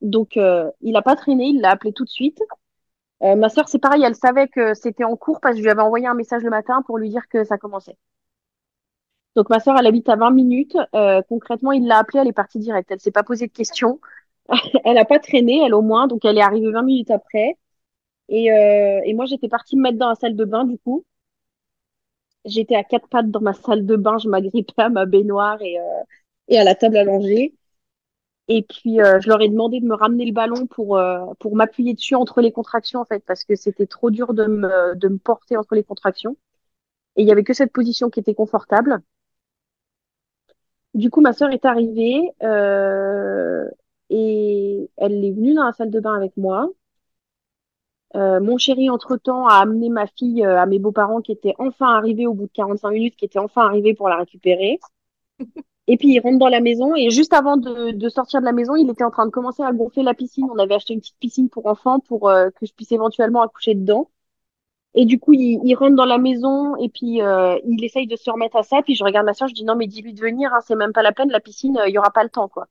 Donc, euh, il a pas traîné, il l'a appelé tout de suite. Euh, ma sœur, c'est pareil, elle savait que c'était en cours parce que je lui avais envoyé un message le matin pour lui dire que ça commençait. Donc, ma sœur, elle habite à 20 minutes. Concrètement, il l'a appelée, elle est partie direct. Elle s'est pas posé de questions. Elle a pas traîné, elle au moins. Donc, elle est arrivée 20 minutes après. Et, et moi, j'étais partie me mettre dans la salle de bain, du coup. J'étais à quatre pattes dans ma salle de bain, je m'agrippais à ma baignoire et, et à la table allongée. Et puis, euh, je leur ai demandé de me ramener le ballon pour, euh, pour m'appuyer dessus entre les contractions, en fait, parce que c'était trop dur de me, de me porter entre les contractions. Et il y avait que cette position qui était confortable. Du coup, ma sœur est arrivée euh, et elle est venue dans la salle de bain avec moi. Euh, mon chéri, entre-temps, a amené ma fille euh, à mes beaux-parents qui étaient enfin arrivés au bout de 45 minutes, qui étaient enfin arrivés pour la récupérer. Et puis il rentre dans la maison et juste avant de, de, sortir de la maison, il était en train de commencer à gonfler la piscine. On avait acheté une petite piscine pour enfants pour euh, que je puisse éventuellement accoucher dedans. Et du coup, il, il rentre dans la maison et puis euh, il essaye de se remettre à ça. Puis je regarde ma soeur, je dis non mais dis-lui de venir, hein, c'est même pas la peine, la piscine, il y aura pas le temps quoi.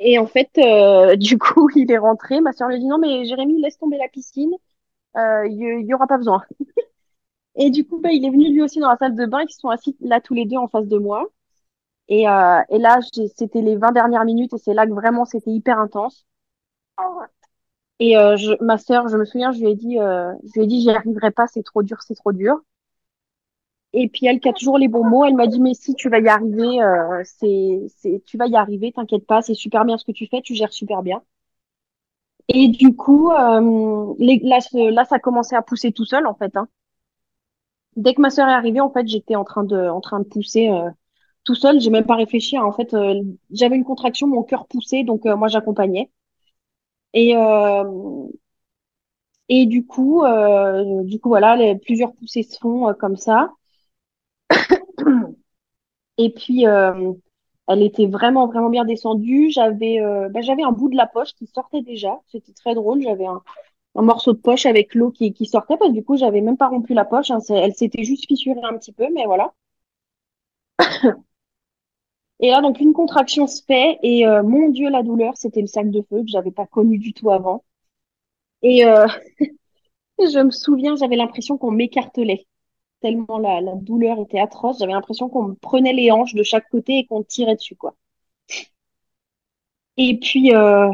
Et en fait, euh, du coup, il est rentré. Ma soeur lui dit non mais Jérémy, laisse tomber la piscine, il y, aura pas besoin. et du coup, bah, il est venu lui aussi dans la salle de bain, ils sont assis là tous les deux en face de moi. Et, euh, et là, c'était les 20 dernières minutes et c'est là que vraiment c'était hyper intense. Et euh, ma sœur, je me souviens, je lui ai dit, euh, je lui ai dit, j'y arriverai pas, c'est trop dur, c'est trop dur. Et puis elle qui a toujours les bons mots, elle m'a dit mais si tu vas y arriver, c'est, tu vas y arriver, t'inquiète pas, c'est super bien ce que tu fais, tu gères super bien. Et du coup, là, là, ça a commencé à pousser tout seul en fait. Hein. Dès que ma sœur est arrivée, en fait, j'étais en train de, en train de pousser tout seul. J'ai même pas réfléchi. En fait, euh, j'avais une contraction, mon cœur poussait, donc euh, moi j'accompagnais. Et euh, et du coup, du coup voilà, plusieurs poussées se font comme ça. Et puis elle était vraiment vraiment bien descendue. J'avais bah, j'avais un bout de la poche qui sortait déjà. C'était très drôle. J'avais un, morceau de poche avec l'eau qui, qui sortait. Parce que du coup, j'avais même pas rompu la poche. Hein. Elle s'était juste fissurée un petit peu, mais voilà. Et là, donc, une contraction se fait et euh, mon Dieu, la douleur, c'était le sac de feu que j'avais pas connu du tout avant. Et euh, je me souviens, j'avais l'impression qu'on m'écartelait tellement la, douleur était atroce. J'avais l'impression qu'on me prenait les hanches de chaque côté et qu'on tirait dessus, quoi. Et puis, euh,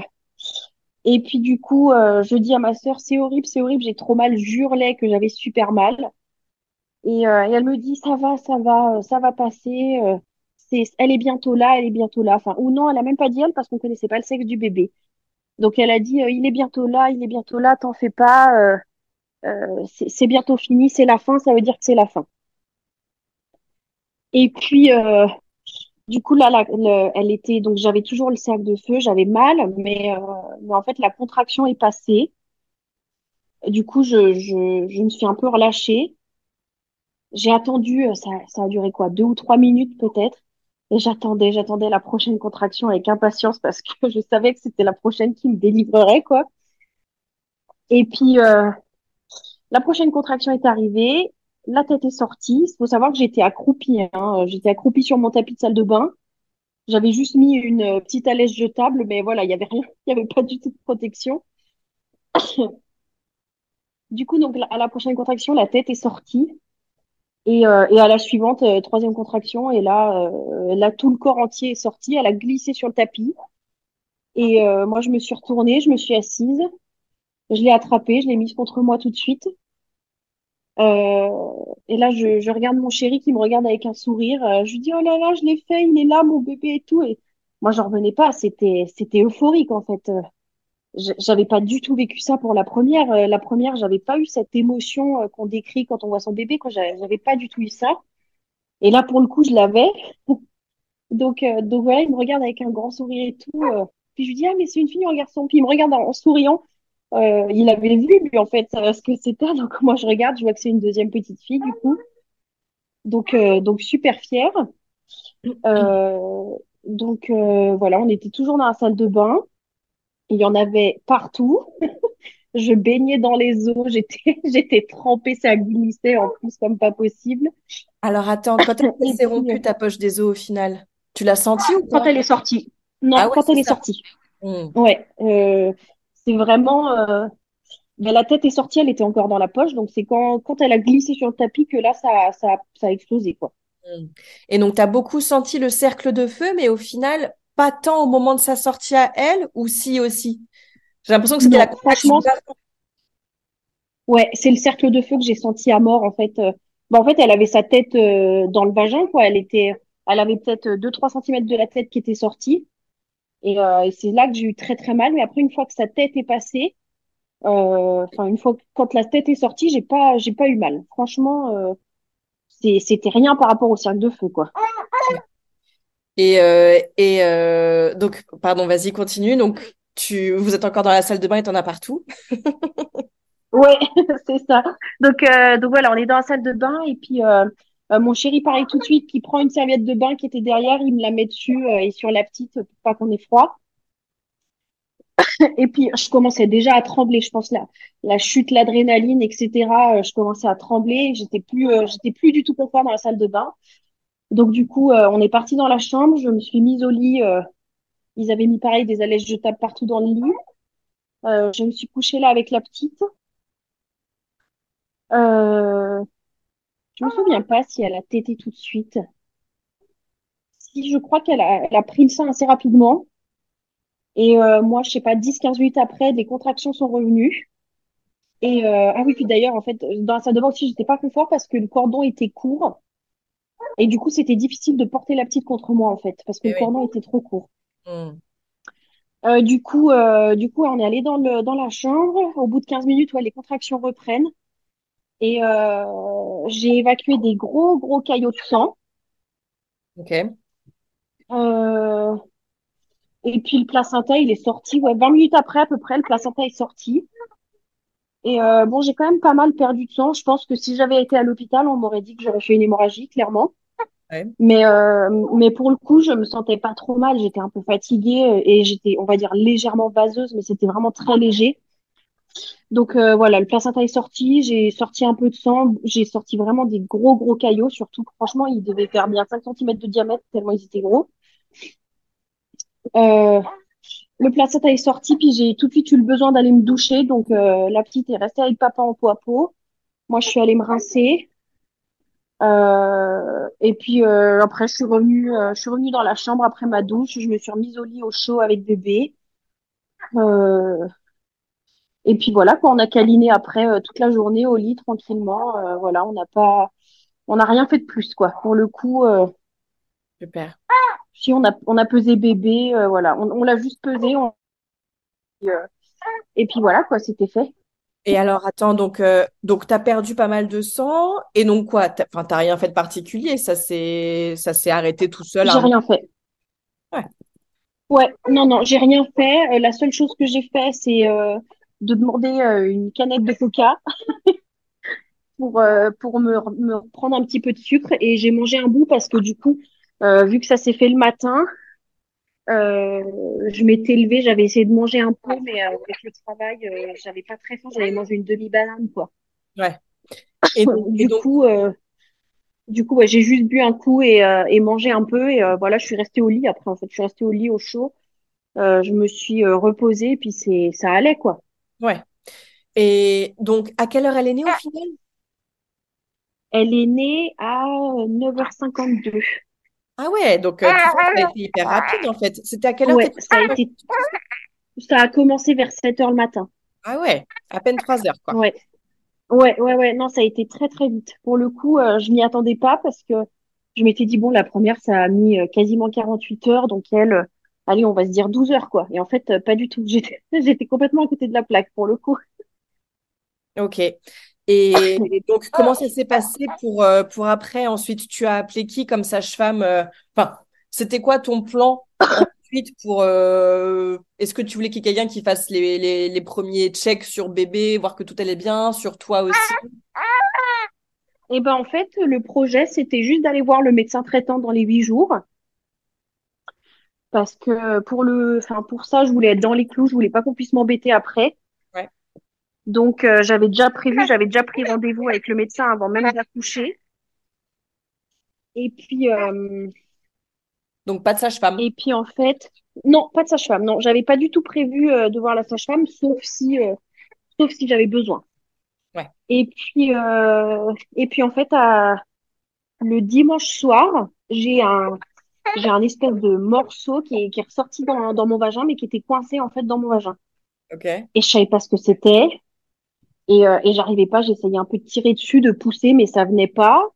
et puis du coup, euh, je dis à ma sœur, c'est horrible, c'est horrible, j'ai trop mal. Je que j'avais super mal. Et, euh, et, elle me dit, ça va, ça va, ça va passer elle est bientôt là, elle est bientôt là. Enfin, ou non, elle a même pas dit elle parce qu'on connaissait pas le sexe du bébé. Donc elle a dit, euh, il est bientôt là, il est bientôt là, t'en fais pas, euh, euh, c'est bientôt fini, c'est la fin, ça veut dire que c'est la fin. Et puis, du coup, là, elle était, donc j'avais toujours le cercle de feu, j'avais mal, mais, mais en fait, la contraction est passée. Du coup, je, je, je me suis un peu relâchée. J'ai attendu, ça, ça a duré quoi, deux ou trois minutes peut-être. Et j'attendais, j'attendais la prochaine contraction avec impatience parce que je savais que c'était la prochaine qui me délivrerait, quoi. Et puis, euh, la prochaine contraction est arrivée, la tête est sortie. Il faut savoir que j'étais accroupie, hein. J'étais accroupie sur mon tapis de salle de bain. J'avais juste mis une petite alaise jetable, mais voilà, il y avait rien, il y avait pas du tout de protection. Du coup, donc, à la prochaine contraction, la tête est sortie. Et, euh, et à la suivante, euh, troisième contraction, et là, euh, là, tout le corps entier est sorti. Elle a glissé sur le tapis. Et moi, je me suis retournée, je me suis assise. Je l'ai attrapée, je l'ai mise contre moi tout de suite. et là, je, je, regarde mon chéri qui me regarde avec un sourire. je lui dis, oh là là, je l'ai fait, il est là, mon bébé et tout. Et moi, j'en revenais pas. C'était, c'était euphorique, en fait j'avais pas du tout vécu ça pour la première. Euh, la première, j'avais pas eu cette émotion euh, qu'on décrit quand on voit son bébé. Quoi, j'avais pas du tout eu ça. Et là, pour le coup, je l'avais. donc, euh, donc voilà, il me regarde avec un grand sourire et tout. puis je lui dis ah mais c'est une fille ou un garçon. Puis il me regarde en, souriant. il avait vu lui en fait ce que c'était. Donc moi je regarde, je vois que c'est une deuxième petite fille du coup. Donc donc super fière. donc voilà, on était toujours dans la salle de bain. Il y en avait partout. je baignais dans les eaux, j'étais, j'étais trempée, ça glissait en plus comme pas possible. Alors attends, quand elle s'est rompue ta poche des eaux au final, tu l'as senti ou pas Quand elle est sortie. Non, ah quand elle est sortie. Hmm. Ouais, euh, c'est vraiment. Euh... Ben, la tête est sortie, elle était encore dans la poche, donc c'est quand, quand elle a glissé sur le tapis que là, ça, ça, ça a explosé, quoi. Hmm. Et donc, tu as beaucoup senti le cercle de feu, mais au final, pas tant au moment de sa sortie à elle ou si aussi? J'ai l'impression que c'était la contraction. Ouais, c'est le cercle de feu que j'ai senti à mort en fait. Euh. en fait, elle avait sa tête euh, dans le vagin quoi. Elle était, elle avait peut-être 2-3 cm de la tête qui était sortie. Et, euh, et c'est là que j'ai eu très très mal. Mais après, une fois que sa tête est passée, Enfin, une fois quand la tête est sortie, j'ai pas, j'ai pas eu mal. Franchement, c'était rien par rapport au cercle de feu, quoi. Et, euh, euh, donc, pardon, vas-y, continue. Donc, tu, vous êtes encore dans la salle de bain et t'en as partout. ouais, c'est ça. Donc, euh, donc voilà, on est dans la salle de bain et puis mon chéri pareil tout de suite qui prend une serviette de bain qui était derrière, il me la met dessus et sur la petite pour pas qu'on ait froid. et puis je commençais déjà à trembler, je pense la la chute, l'adrénaline, etc. je commençais à trembler, j'étais plus j'étais plus du tout confort dans la salle de bain. Donc du coup, euh, on est parti dans la chambre. Je me suis mise au lit. Euh, ils avaient mis pareil des allèges jetables partout dans le lit. Euh, je me suis couchée là avec la petite. Je me souviens pas si elle a tété tout de suite. Si je crois qu'elle a, elle a pris le sein assez rapidement. Et moi, je sais pas, 10-15 minutes après, des contractions sont revenues. Et ah oui, puis d'ailleurs, en fait, dans la salle de bain aussi, j'étais pas confort parce que le cordon était court. Et du coup, c'était difficile de porter la petite contre moi, en fait, parce que Eh le oui. cordon était trop court. Hmm. Euh, du coup, euh, du coup, on est allé dans le, dans la chambre. Au bout de 15 minutes, ouais, les contractions reprennent. Et euh, j'ai évacué des gros, gros caillots de sang. Ok. Et puis le placenta, il est sorti. Ouais, 20 minutes après, à peu près, le placenta est sorti. Et bon, j'ai quand même pas mal perdu de sang. Je pense que si j'avais été à l'hôpital, on m'aurait dit que j'aurais fait une hémorragie, clairement. Mais, euh, mais pour le coup, je me sentais pas trop mal. J'étais un peu fatiguée et j'étais, on va dire, légèrement vaseuse, mais c'était vraiment très léger. Donc euh, voilà, le placenta est sorti. J'ai sorti un peu de sang. J'ai sorti vraiment des gros, gros caillots. Surtout, franchement, ils devaient faire bien 5 cm de diamètre tellement ils étaient gros. Euh, le placenta est sorti, puis j'ai tout de suite eu le besoin d'aller me doucher. Donc euh, la petite est restée avec papa en peau à peau. Moi, je suis allée me rincer. Euh, et puis euh, après, je suis revenue, euh, je suis revenue dans la chambre après ma douche. Je me suis remise au lit au chaud avec bébé. Euh, et puis voilà, quoi, on a câliné après euh, toute la journée au lit tranquillement. Euh, voilà, on n'a pas, on n'a rien fait de plus, quoi. Pour le coup, euh, Super. si on a, on a pesé bébé, euh, voilà, on, on l'a juste pesé. on- et puis voilà, quoi, c'était fait. Et alors, attends, donc, euh, donc t'as perdu pas mal de sang, et donc quoi? T'as, enfin, t'as rien fait de particulier, ça s'est, ça s'est arrêté tout seul. J'ai un- rien fait. Ouais. Ouais, non, non, j'ai rien fait. Euh, la seule chose que j'ai fait, c'est euh, de demander euh, une canette de coca pour, pour me, me prendre un petit peu de sucre et j'ai mangé un bout parce que du coup, vu que ça s'est fait le matin, euh, je m'étais levée, j'avais essayé de manger un peu, mais euh, avec le travail, euh, j'avais pas très faim, j'avais mangé une demi-banane, quoi. Ouais. Et Du donc, coup, euh, du coup, ouais, j'ai juste bu un coup et, euh, et mangé un peu et euh, voilà, je suis restée au lit après, en fait, je suis restée au lit au chaud. Euh, je me suis euh, reposée et puis c'est, ça allait, quoi. ouais. Et donc, à quelle heure elle est née au final? Elle est née à 9h52. Ah ouais, donc euh, ça a été hyper rapide en fait. C'était à quelle heure Ouais, ça a été, ça a commencé vers 7h le matin. Ah ouais, à peine trois heures quoi. Ouais. Ouais, ouais, ouais, non, ça a été très, très vite. Pour le coup, euh, je m'y attendais pas parce que je m'étais dit, bon, la première, ça a mis euh, quasiment 48 heures, donc elle, euh, allez, on va se dire 12 heures, quoi. Et en fait, euh, pas du tout. J'étais, j'étais complètement à côté de la plaque, pour le coup. Ok. Et donc, comment ça s'est passé pour, euh, pour après? Ensuite, tu as appelé qui comme sage-femme? euh, Enfin, c'était quoi ton plan ensuite pour... euh, Est-ce que tu voulais qu'il y ait quelqu'un qui fasse les, les, les premiers checks sur bébé, voir que tout allait bien, sur toi aussi? Et ben, en fait, le projet, c'était juste d'aller voir le médecin traitant dans les huit jours. Parce que pour le, enfin, pour ça, je voulais être dans les clous, je voulais pas qu'on puisse m'embêter après. Donc, euh, j'avais déjà prévu, j'avais déjà pris rendez-vous avec le médecin avant même d'accoucher. Et puis, euh, Donc, pas de sage-femme. et puis en fait, non, pas de sage-femme. Non, j'avais pas du tout prévu euh, de voir la sage-femme, sauf si, euh, sauf si j'avais besoin. Ouais. Et puis, euh, et puis en fait, à, le dimanche soir, j'ai un, j'ai un espèce de morceau qui est, qui est ressorti dans, dans mon vagin, mais qui était coincé en fait dans mon vagin. Ok. Et je savais pas ce que c'était. Et, euh, et j'arrivais pas, j'essayais un peu de tirer dessus, de pousser, mais ça venait pas.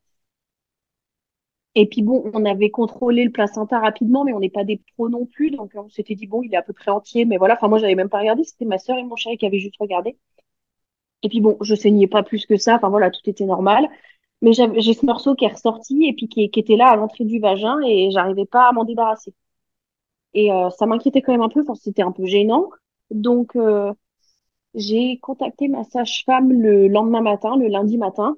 Et puis bon, on avait contrôlé le placenta rapidement, mais on n'est pas des pros non plus, donc on s'était dit bon, il est à peu près entier, mais voilà. Enfin moi, j'avais même pas regardé, c'était ma sœur et mon chéri qui avaient juste regardé. Et puis bon, je saignais pas plus que ça. Enfin voilà, tout était normal. Mais j'ai ce morceau qui est ressorti et puis qui, était là à l'entrée du vagin et j'arrivais pas à m'en débarrasser. Et euh, ça m'inquiétait quand même un peu, enfin, c'était un peu gênant. Donc euh, j'ai contacté ma sage-femme le lendemain matin, le lundi matin,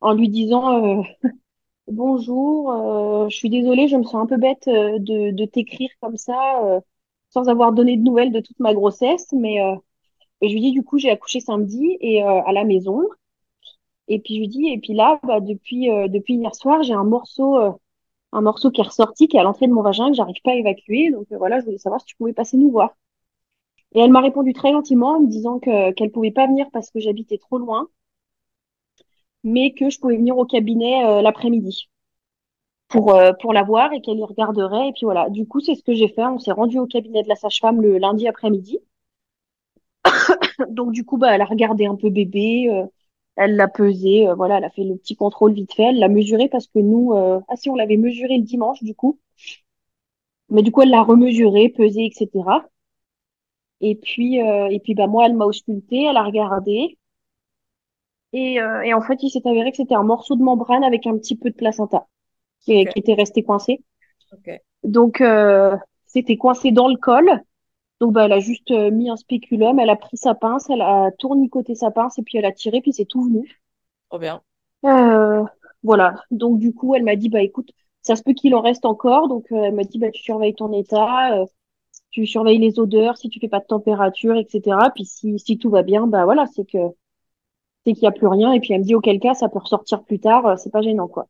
en lui disant euh, Bonjour, je suis désolée, je me sens un peu bête de, de t'écrire comme ça, sans avoir donné de nouvelles de toute ma grossesse, mais et je lui dis, du coup, j'ai accouché samedi et euh, à la maison. Et puis je lui dis, et puis là, bah, depuis, euh, depuis hier soir, j'ai un morceau, euh, un morceau qui est ressorti, qui est à l'entrée de mon vagin, que j'arrive pas à évacuer. Donc voilà, je voulais savoir si tu pouvais passer nous voir. Et elle m'a répondu très gentiment en me disant que qu'elle pouvait pas venir parce que j'habitais trop loin, mais que je pouvais venir au cabinet l'après-midi pour pour la voir et qu'elle y regarderait. Et puis voilà. Du coup, c'est ce que j'ai fait. On s'est rendu au cabinet de la sage-femme le lundi après-midi. Donc du coup, bah, elle a regardé un peu bébé, euh, elle l'a pesé, euh, voilà, elle a fait le petit contrôle vite fait, elle l'a mesuré parce que nous, euh, ah si, on l'avait mesuré le dimanche du coup, mais du coup, elle l'a remesuré, pesé, etc. Et puis, et puis bah moi, elle m'a ausculté, elle a regardé, et, et en fait, il s'est avéré que c'était un morceau de membrane avec un petit peu de placenta qui, était resté coincé. Donc, c'était coincé dans le col. Donc bah, elle a juste euh, mis un spéculum, elle a pris sa pince, elle a tournicoté sa pince et puis elle a tiré, puis c'est tout venu. Trop bien. Euh, voilà. Donc du coup, elle m'a dit bah écoute, ça se peut qu'il en reste encore. Donc euh, elle m'a dit bah tu surveilles ton état, tu surveilles les odeurs, si tu fais pas de température, etc. Puis si, tout va bien, bah voilà, c'est que c'est qu'il y a plus rien. Et puis elle me dit auquel cas ça peut ressortir plus tard, c'est pas gênant quoi.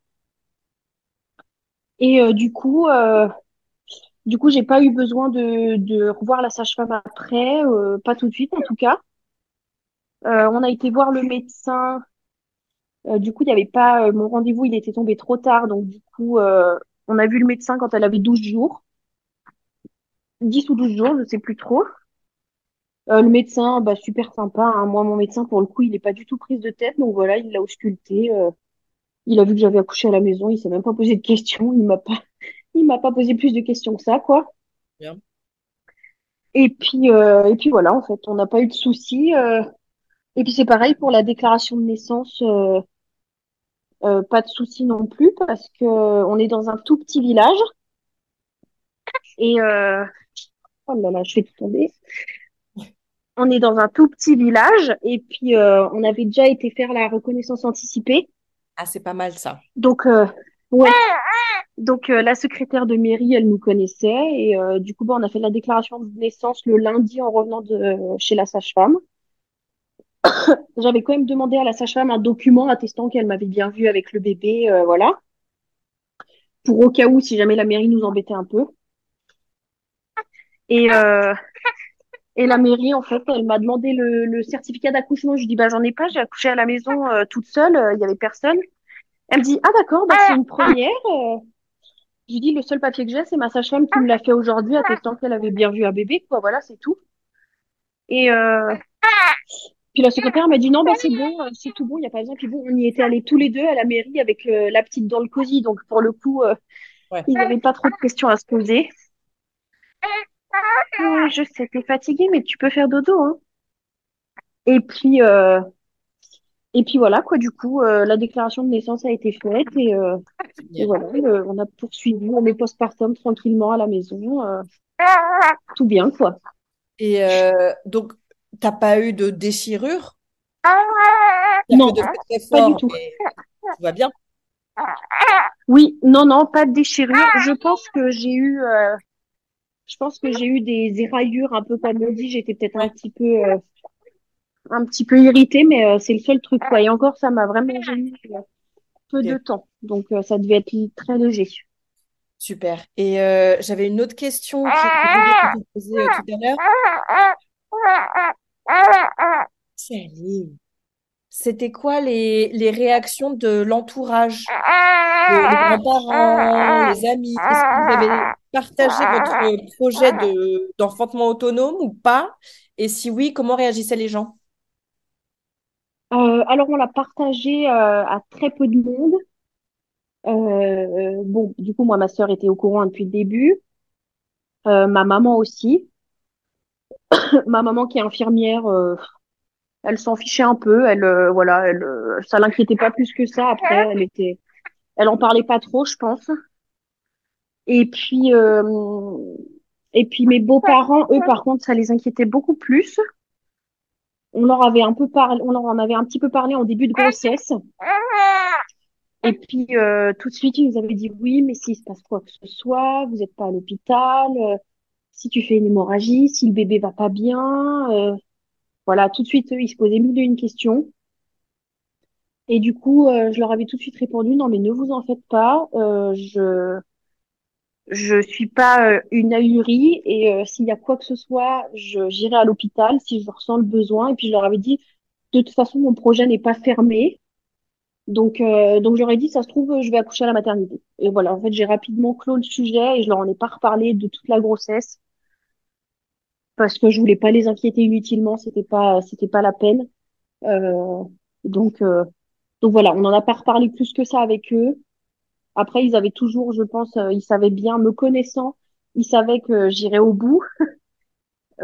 Et du coup, du coup, j'ai pas eu besoin de, revoir la sage-femme après, euh, pas tout de suite en tout cas. Euh, on a été voir le médecin. Euh, du coup, il y avait pas mon rendez-vous, il était tombé trop tard, donc du coup, on a vu le médecin quand elle avait 12 jours. 10 ou 12 jours, je sais plus trop. le médecin, bah, super sympa. Hein. Moi, mon médecin, pour le coup, il est pas du tout prise de tête. Donc voilà, il l'a ausculté. il a vu que j'avais accouché à la maison. Il s'est même pas posé de questions. Il m'a pas, il m'a pas posé plus de questions que ça, quoi. Bien. Et puis, euh, et puis voilà, en fait, on n'a pas eu de soucis. Euh. Et puis c'est pareil pour la déclaration de naissance, euh, pas de soucis non plus parce que on est dans un tout petit village. Et oh là là, je fais tout tomber. On est dans un tout petit village et puis on avait déjà été faire la reconnaissance anticipée. Ah, c'est pas mal ça. Donc ouais. Donc euh, la secrétaire de mairie, elle nous connaissait et euh, du coup, bah, on a fait la déclaration de naissance le lundi en revenant de chez la sage-femme. J'avais quand même demandé à la sage-femme un document attestant qu'elle m'avait bien vu avec le bébé, euh, voilà, pour au cas où si jamais la mairie nous embêtait un peu. Et et la mairie, en fait, elle m'a demandé le, le certificat d'accouchement. Je lui dis bah j'en ai pas, j'ai accouché à la maison toute seule, il y avait personne. Elle me dit ah d'accord, bah c'est une première. Je dis, le seul papier que j'ai, c'est ma sage-femme qui me l'a fait aujourd'hui, attestant qu'elle avait bien vu un bébé, quoi. Voilà, c'est tout. Et euh... puis la secrétaire m'a dit, non, bah c'est bon, euh, c'est tout bon, il n'y a pas besoin. Puis bon, on y était allés tous les deux à la mairie avec euh, la petite dans le cosy, donc pour le coup, euh, il n'y avait pas trop de questions à se poser. Je sais, t'es fatiguée, mais tu peux faire dodo, hein. Et puis, et puis voilà, quoi, du coup, euh, la déclaration de naissance a été faite et, euh, voilà, euh, on a poursuivi, on est postpartum tranquillement à la maison. tout bien, quoi. Et donc, t'as pas eu de déchirure? Non, pas du tout. Tout va bien? Oui, non, non, pas de déchirure. Je pense que j'ai eu, je pense que j'ai eu des éraillures un peu comme on dit. J'étais peut-être un petit peu un petit peu irritée, mais euh, c'est le seul truc. Quoi. Et encore, ça m'a vraiment gêné euh, peu de temps. Donc, euh, ça devait être très léger. Super. Et j'avais une autre question qui que posée tout à l'heure. C'était quoi les, les réactions de l'entourage, les, grands-parents, les amis? Est-ce que vous avez partagé votre projet d'enfantement autonome ou pas? Et si oui, comment réagissaient les gens? Euh, alors, on l'a partagé euh, à très peu de monde. Euh, bon, du coup, moi, ma sœur était au courant depuis le début. Ma maman aussi. ma maman qui est infirmière, elle s'en fichait un peu. Elle, voilà, elle, ça l'inquiétait pas plus que ça. Après, elle était, elle en parlait pas trop, je pense. Et puis, euh, et puis mes beaux-parents, eux, par contre, ça les inquiétait beaucoup plus. On leur avait un peu parlé, on leur en avait un petit peu parlé en début de grossesse. Et puis, euh, tout de suite, ils nous avaient dit oui, mais s'il se passe quoi que ce soit, vous n'êtes pas à l'hôpital, euh, si tu fais une hémorragie, si le bébé va pas bien, euh, voilà, tout de suite, eux, ils se posaient mille et une questions. Et du coup, euh, je leur avais tout de suite répondu, non, mais ne vous en faites pas, euh, je je suis pas euh, une ahurie et euh, s'il y a quoi que ce soit, j'irai à l'hôpital si je ressens le besoin. Et puis je leur avais dit, de toute façon, mon projet n'est pas fermé. Donc, euh, donc j'aurais dit, ça se trouve, je vais accoucher à la maternité. Et voilà, en fait, j'ai rapidement clos le sujet et je leur en ai pas reparlé de toute la grossesse parce que je voulais pas les inquiéter inutilement, c'était pas, c'était pas la peine. Euh, donc, euh, donc voilà, on n'en a pas reparlé plus que ça avec eux. Après, ils avaient toujours, je pense, euh, ils savaient bien, me connaissant, ils savaient que j'irais au bout.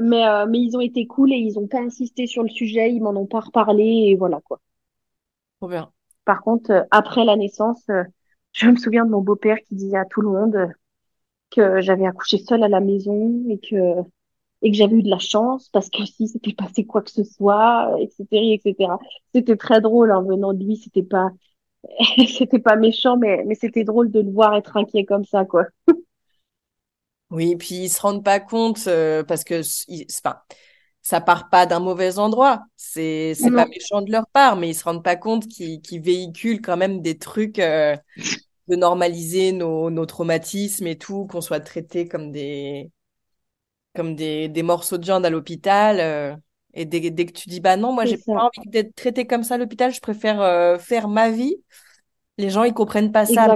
Mais, euh, mais ils ont été cool et ils ont pas insisté sur le sujet, ils m'en ont pas reparlé et voilà quoi. Trop bien. Par contre, euh, après la naissance, euh, je me souviens de mon beau-père qui disait à tout le monde que j'avais accouché seule à la maison et que et que j'avais eu de la chance parce que si c'était passé quoi que ce soit, etc., etc. C'était très drôle en venant de lui, c'était pas c'était pas méchant, mais mais c'était drôle de le voir être inquiet comme ça quoi. Oui, puis ils se rendent pas compte euh, parce que ils- pas, ça part pas d'un mauvais endroit. C'est c'est pas méchant de leur part, mais ils se rendent pas compte qu'ils véhiculent quand même des trucs euh, de normaliser nos, nos traumatismes et tout, qu'on soit traités comme des comme des, des morceaux de viande à l'hôpital. euh, et dès, dès que tu dis bah non, moi j'ai pas envie d'être traité comme ça à l'hôpital, je préfère euh, faire ma vie. Les gens ils comprennent pas ça.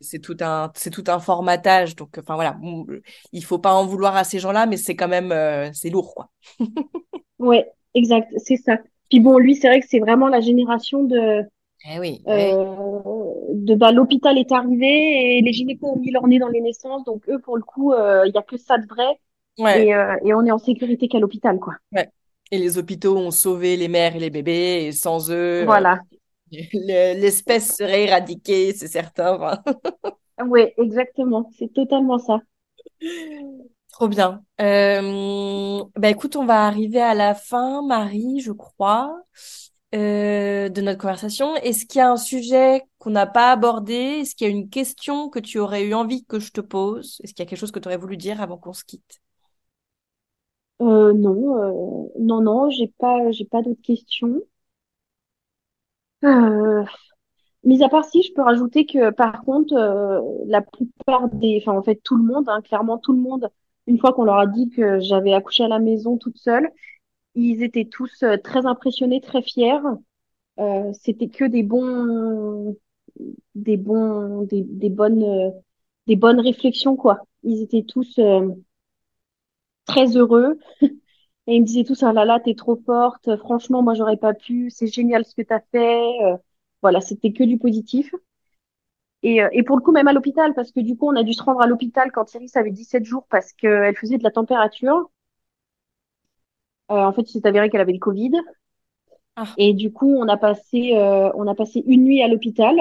C'est tout un c'est tout un formatage. Donc enfin voilà, il faut pas en vouloir à ces gens-là, mais c'est quand même euh, c'est lourd quoi. Ouais, exact, c'est ça. Puis bon, lui, c'est vrai que c'est vraiment la génération de Eh oui, euh, de bah, l'hôpital est arrivé et les gynécos ont mis leur nez dans les naissances, donc eux, pour le coup, euh, il y a que ça de vrai. Ouais, et, euh, et on est en sécurité qu'à l'hôpital, quoi. ouais. Et les hôpitaux ont sauvé les mères et les bébés, et sans eux, euh, Voilà. le- l'espèce serait éradiquée, c'est certain. Enfin, Ouais, exactement. C'est totalement ça. Trop bien. Euh, bah écoute, on va arriver à la fin, Marie, je crois, euh, de notre conversation. Est-ce qu'il y a un sujet qu'on n'a pas abordé? Est-ce qu'il y a une question que tu aurais eu envie que je te pose? Est-ce qu'il y a quelque chose que tu aurais voulu dire avant qu'on se quitte? Euh, non, euh, non, non, j'ai pas, j'ai pas d'autres questions. Euh, mis à part si, je peux rajouter que par contre, la plupart des, enfin en fait tout le monde, hein, clairement tout le monde, une fois qu'on leur a dit que j'avais accouché à la maison toute seule, ils étaient tous très impressionnés, très fiers. C'était que des bons, des bons, des, bonnes, des bonnes réflexions quoi. Ils étaient tous très heureux et ils me disaient tous ah là là t'es trop forte. Franchement moi j'aurais pas pu. C'est génial ce que t'as fait. Euh, voilà, c'était que du positif. Et, euh, et pour le coup, même à l'hôpital, parce que du coup, on a dû se rendre à l'hôpital quand Iris avait 17 jours parce qu'elle faisait de la température. Euh, en fait, il s'est avéré qu'elle avait le Covid. Ah, Et du coup, on a passé, euh, on a passé une nuit à l'hôpital.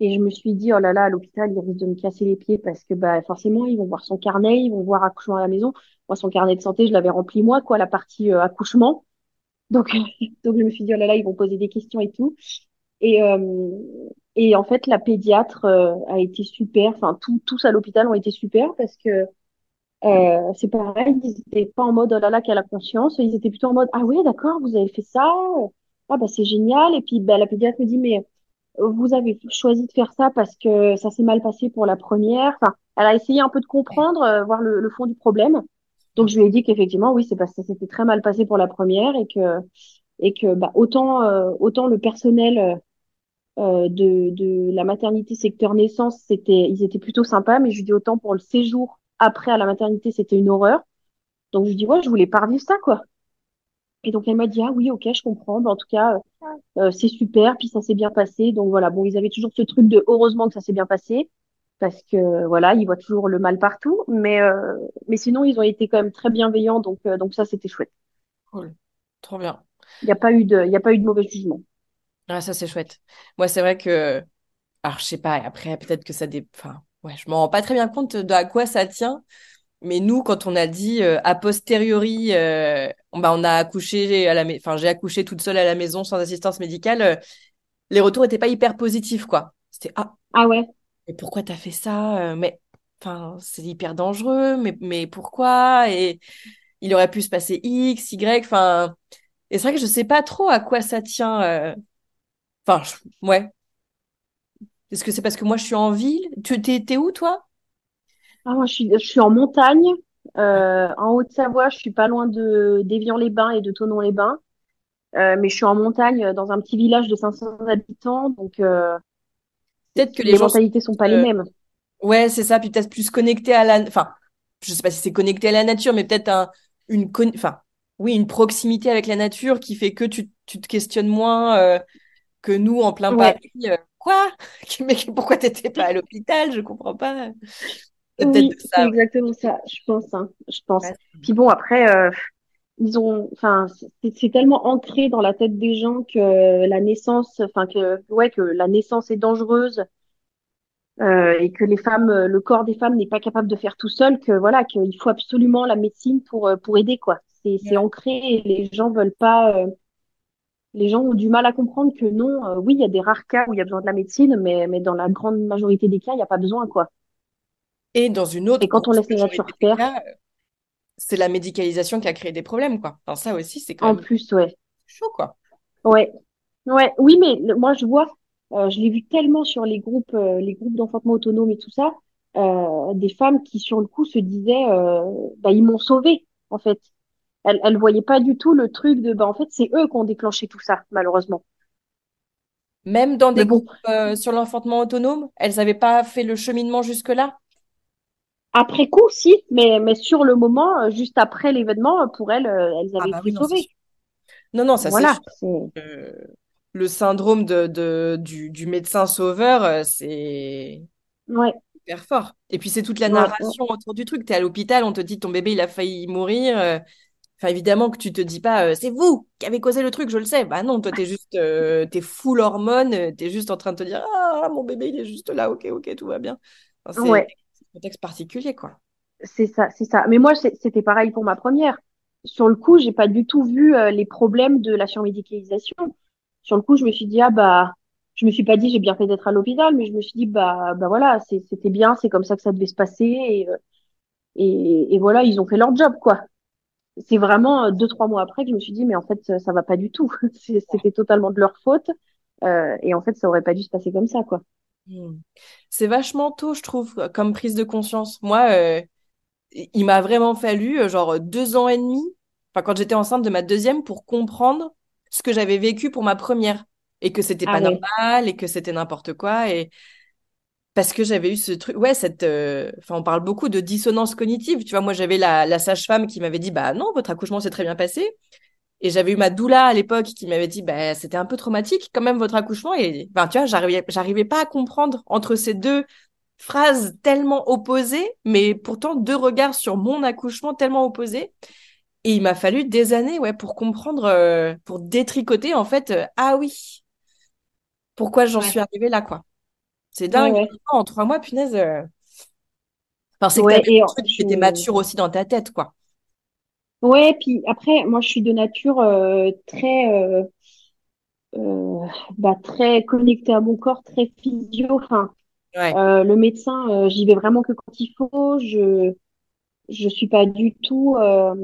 Et je me suis dit, oh là là, à l'hôpital, ils risquent de me casser les pieds parce que bah, forcément, ils vont voir son carnet, ils vont voir accouchement à la maison. Moi, son carnet de santé, je l'avais rempli moi, quoi, la partie euh, accouchement. Donc, donc, je me suis dit, oh là là, ils vont poser des questions et tout. Et, euh, et en fait, la pédiatre euh, a été super. Enfin, tout, tous à l'hôpital ont été super parce que euh, c'est pareil, ils étaient pas en mode oh là là, qu'elle a conscience. Ils étaient plutôt en mode ah oui, d'accord, vous avez fait ça. Ah bah c'est génial. Et puis bah, la pédiatre me dit mais vous avez choisi de faire ça parce que ça s'est mal passé pour la première. Enfin, elle a essayé un peu de comprendre, euh, voir le, le fond du problème. Donc je lui ai dit qu'effectivement oui, c'est parce que ça s'était très mal passé pour la première et que et que bah autant euh, autant le personnel euh, euh, de, de la maternité secteur naissance, c'était, ils étaient plutôt sympas, mais je lui dis autant pour le séjour après à la maternité, c'était une horreur. Donc je lui dis ouais, je voulais pas revivre ça quoi. Et donc elle m'a dit ah oui, ok, je comprends. Ben, en tout cas, euh, c'est super, puis ça s'est bien passé. Donc voilà, bon, ils avaient toujours ce truc de heureusement que ça s'est bien passé, parce que voilà, ils voient toujours le mal partout. Mais, euh, mais sinon, ils ont été quand même très bienveillants, donc, euh, donc ça, c'était chouette. Cool. Trop bien. Il n'y a pas eu de, y a pas eu de mauvais jugement. Ah, ça, c'est chouette. Moi, c'est vrai que, alors, je sais pas, après, peut-être que ça dé... Enfin, ouais, je m'en rends pas très bien compte de à quoi ça tient. Mais nous, quand on a dit euh, a posteriori, euh, bah, on a accouché à la, enfin, j'ai accouché toute seule à la maison sans assistance médicale, euh, les retours étaient pas hyper positifs, quoi. C'était ah, Ah ouais, mais pourquoi t'as fait ça? Euh, Mais, enfin, c'est hyper dangereux. Mais, mais pourquoi? Et il aurait pu se passer X, Y. Enfin, et c'est vrai que je sais pas trop à quoi ça tient. euh. Enfin, je- ouais. Est-ce que c'est parce que moi je suis en ville? Tu t'es où, toi? Ah, moi, je suis, je suis en montagne, euh, en Haute-Savoie, je suis pas loin de d'Évian-les-Bains et de Thonon-les-Bains. Euh, mais je suis en montagne, dans un petit village de 500 habitants, donc euh, Peut-être que les les gens sont mentalités sont pas les mêmes. Ouais, c'est ça, puis peut-être plus connecté à la, enfin, je sais pas si c'est connecté à la nature, mais peut-être un, une, con- enfin, oui, une proximité avec la nature qui fait que tu, tu te questionnes moins que nous en plein Ouais. Paris. quoi? Mais pourquoi t'étais pas à l'hôpital? Je comprends pas. C'est peut-être Oui, ça. exactement ça, je pense, hein, je pense. Ouais. Puis bon, après, euh, ils ont, enfin, c'est tellement ancré dans la tête des gens que la naissance, enfin que, ouais, que la naissance est dangereuse euh, et que les femmes, euh, le corps des femmes n'est pas capable de faire tout seul, que voilà, qu'il faut absolument la médecine pour euh, pour aider, quoi. C'est c'est Ouais. ancré et les gens veulent pas, euh, les gens ont du mal à comprendre que non, euh, oui, il y a des rares cas où il y a besoin de la médecine, mais mais dans la grande majorité des cas, il n'y a pas besoin, quoi. Et dans une autre Et quand on laisse la majorité nature des faire, cas, c'est la médicalisation qui a créé des problèmes, quoi. Enfin, ça aussi, c'est quand en même plus, ouais. chaud, quoi. Ouais, ouais, oui, mais le- moi je vois, euh, je l'ai vu tellement sur les groupes, euh, les groupes d'enfantement autonome et tout ça, euh, des femmes qui sur le coup se disaient, euh, bah ils m'ont sauvée en fait. Elles, elles voyaient pas du tout le truc de, bah en fait c'est eux qui ont déclenché tout ça malheureusement. Même dans des bon, groupes euh, sur l'enfantement autonome, elles n'avaient pas fait le cheminement jusque-là? Après coup si, mais mais sur le moment, euh, juste après l'événement, euh, pour elles, euh, elles Ah avaient bah été oui, non, sauvées. Non, non, ça c'est Voilà, c'est Euh, le syndrome de, de- du, du médecin sauveur, c'est ouais, hyper fort. Et puis c'est toute la ouais, ouais. narration autour du truc. Tu es à l'hôpital, on te dit ton bébé il a failli mourir. Enfin, évidemment que tu te dis pas, euh, c'est vous qui avez causé le truc, je le sais. Bah non, toi t'es juste, euh, t'es full hormone, t'es juste en train de te dire, ah, mon bébé il est juste là, ok, ok, tout va bien. Enfin, c'est Ouais. Particulier, quoi. C'est ça, c'est ça. Mais moi, c'était pareil pour ma première. Sur le coup, j'ai pas du tout vu euh, les problèmes de la surmédicalisation. Sur le coup, je me suis dit ah bah, je me suis pas dit j'ai bien fait d'être à l'hôpital, mais je me suis dit bah bah voilà, c'était bien, c'est comme ça que ça devait se passer et euh, et, voilà, ils ont fait leur job quoi. C'est vraiment euh, deux trois mois après que je me suis dit mais en fait ça, va pas du tout. C'était totalement de leur faute et en fait ça aurait pas dû se passer comme ça quoi. Hmm. C'est vachement tôt, je trouve, comme prise de conscience. Moi, euh, il m'a vraiment fallu euh, genre deux ans et demi, enfin quand j'étais enceinte de ma deuxième, pour comprendre ce que j'avais vécu pour ma première et que c'était Ah pas normal et que c'était n'importe quoi et parce que j'avais eu ce truc, ouais, cette, euh, enfin on parle beaucoup de dissonance cognitive. Tu vois, moi j'avais la, la sage-femme qui m'avait dit bah non, votre accouchement s'est très bien passé et j'avais eu ma doula à l'époque qui m'avait dit bah c'était un peu traumatique quand même votre accouchement. Et ben tu vois j'arrivais j'arrivais pas à comprendre entre ces deux phrases tellement opposées mais pourtant deux regards sur mon accouchement tellement opposés. Et il m'a fallu des années ouais pour comprendre euh, pour détricoter en fait euh, ah oui pourquoi j'en ouais, suis arrivée là quoi. C'est dingue. ouais, en trois mois punaise euh. enfin c'est que je était mature aussi dans ta tête quoi Ouais, puis après, moi, je suis de nature euh, très, euh, euh, bah, très connectée à mon corps, très physio. Enfin, ouais euh, le médecin, euh, j'y vais vraiment que quand il faut. Je, je suis pas du tout. euh,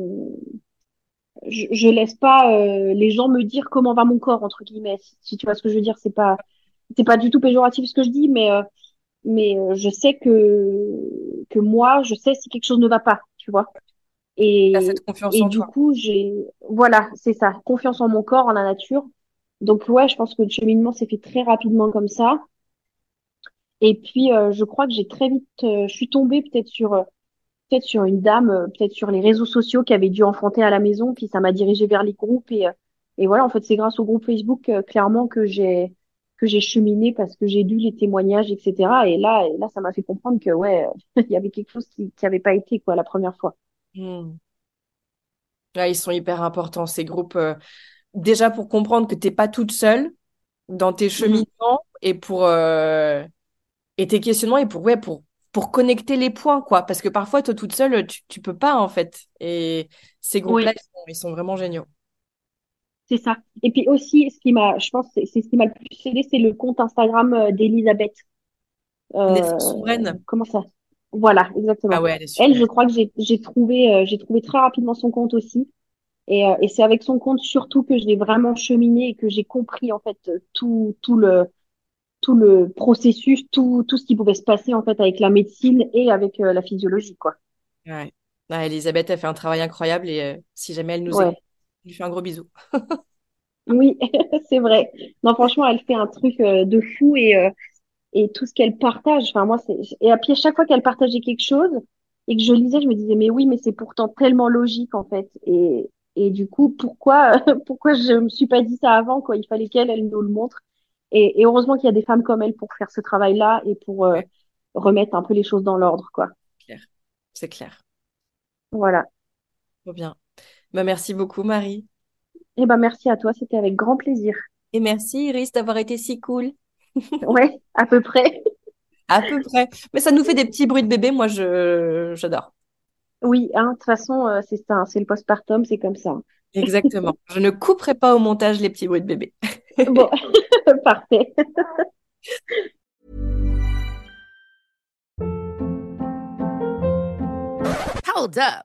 je, je laisse pas euh, les gens me dire comment va mon corps entre guillemets. Si, si tu vois ce que je veux dire, c'est pas, c'est pas du tout péjoratif ce que je dis, mais euh, mais euh, je sais que que moi, je sais si quelque chose ne va pas, tu vois. Et, cette confiance et en du toi coup, j'ai, voilà, c'est ça, confiance en mon corps, en la nature. Donc, ouais, je pense que le cheminement s'est fait très rapidement comme ça. Et puis, euh, je crois que j'ai très vite, euh, je suis tombée peut-être sur, euh, peut-être sur une dame, euh, peut-être sur les réseaux sociaux qui avait dû enfanter à la maison, puis ça m'a dirigée vers les groupes et, euh, et voilà, en fait, c'est grâce au groupe Facebook euh, clairement que j'ai que j'ai cheminé parce que j'ai lu les témoignages, etc. Et là, et là, ça m'a fait comprendre que ouais, il y avait quelque chose qui qui avait pas été quoi la première fois. Hmm. Ouais, ils sont hyper importants ces groupes. euh, déjà pour comprendre que t'es pas toute seule dans tes Mhm. cheminements et pour euh, et tes questionnements et pour ouais pour pour connecter les points quoi. Parce que parfois toi toute seule tu tu peux pas en fait. Et ces Oui, groupes-là ils sont, ils sont vraiment géniaux. c'est ça. Et puis aussi, ce qui m'a, je pense, c'est c'est ce qui m'a le plus aidé, c'est le compte Instagram euh, d'Elisabeth. Naissance souveraine. comment ça? Voilà, Ah exactement. ouais, elle je crois que j'ai j'ai trouvé euh, j'ai trouvé très rapidement son compte aussi. Et, euh, et c'est avec son compte surtout que je l'ai vraiment cheminé et que j'ai compris en fait tout tout le tout le processus, tout tout ce qui pouvait se passer en fait avec la médecine et avec euh, la physiologie quoi. Ouais. Ah, Elisabeth a fait un travail incroyable et si jamais elle nous écoute, Ouais. je lui fais un gros bisou. Oui, c'est vrai. Non, franchement, elle fait un truc de fou et et tout ce qu'elle partage. Enfin moi c'est et à chaque fois qu'elle partageait quelque chose et que je lisais, je me disais mais oui, mais c'est pourtant tellement logique en fait. Et et du coup, pourquoi pourquoi je me suis pas dit ça avant quoi? Il fallait qu'elle elle nous le montre. Et, et heureusement qu'il y a des femmes comme elle pour faire ce travail-là et pour euh, remettre un peu les choses dans l'ordre, quoi. clair. C'est clair. Voilà. Trop bien. Bah, merci beaucoup, Marie. Et ben merci à toi, c'était avec grand plaisir. Et merci, Iris, d'avoir été si cool. Ouais, à peu près. À peu près. Mais ça nous fait des petits bruits de bébé. Moi, je j'adore. Oui, hein, de toute façon, euh, c'est ça, hein, c'est le postpartum, c'est comme ça. Exactement. Je ne couperai pas au montage les petits bruits de bébé. Bon, parfait. Hold up.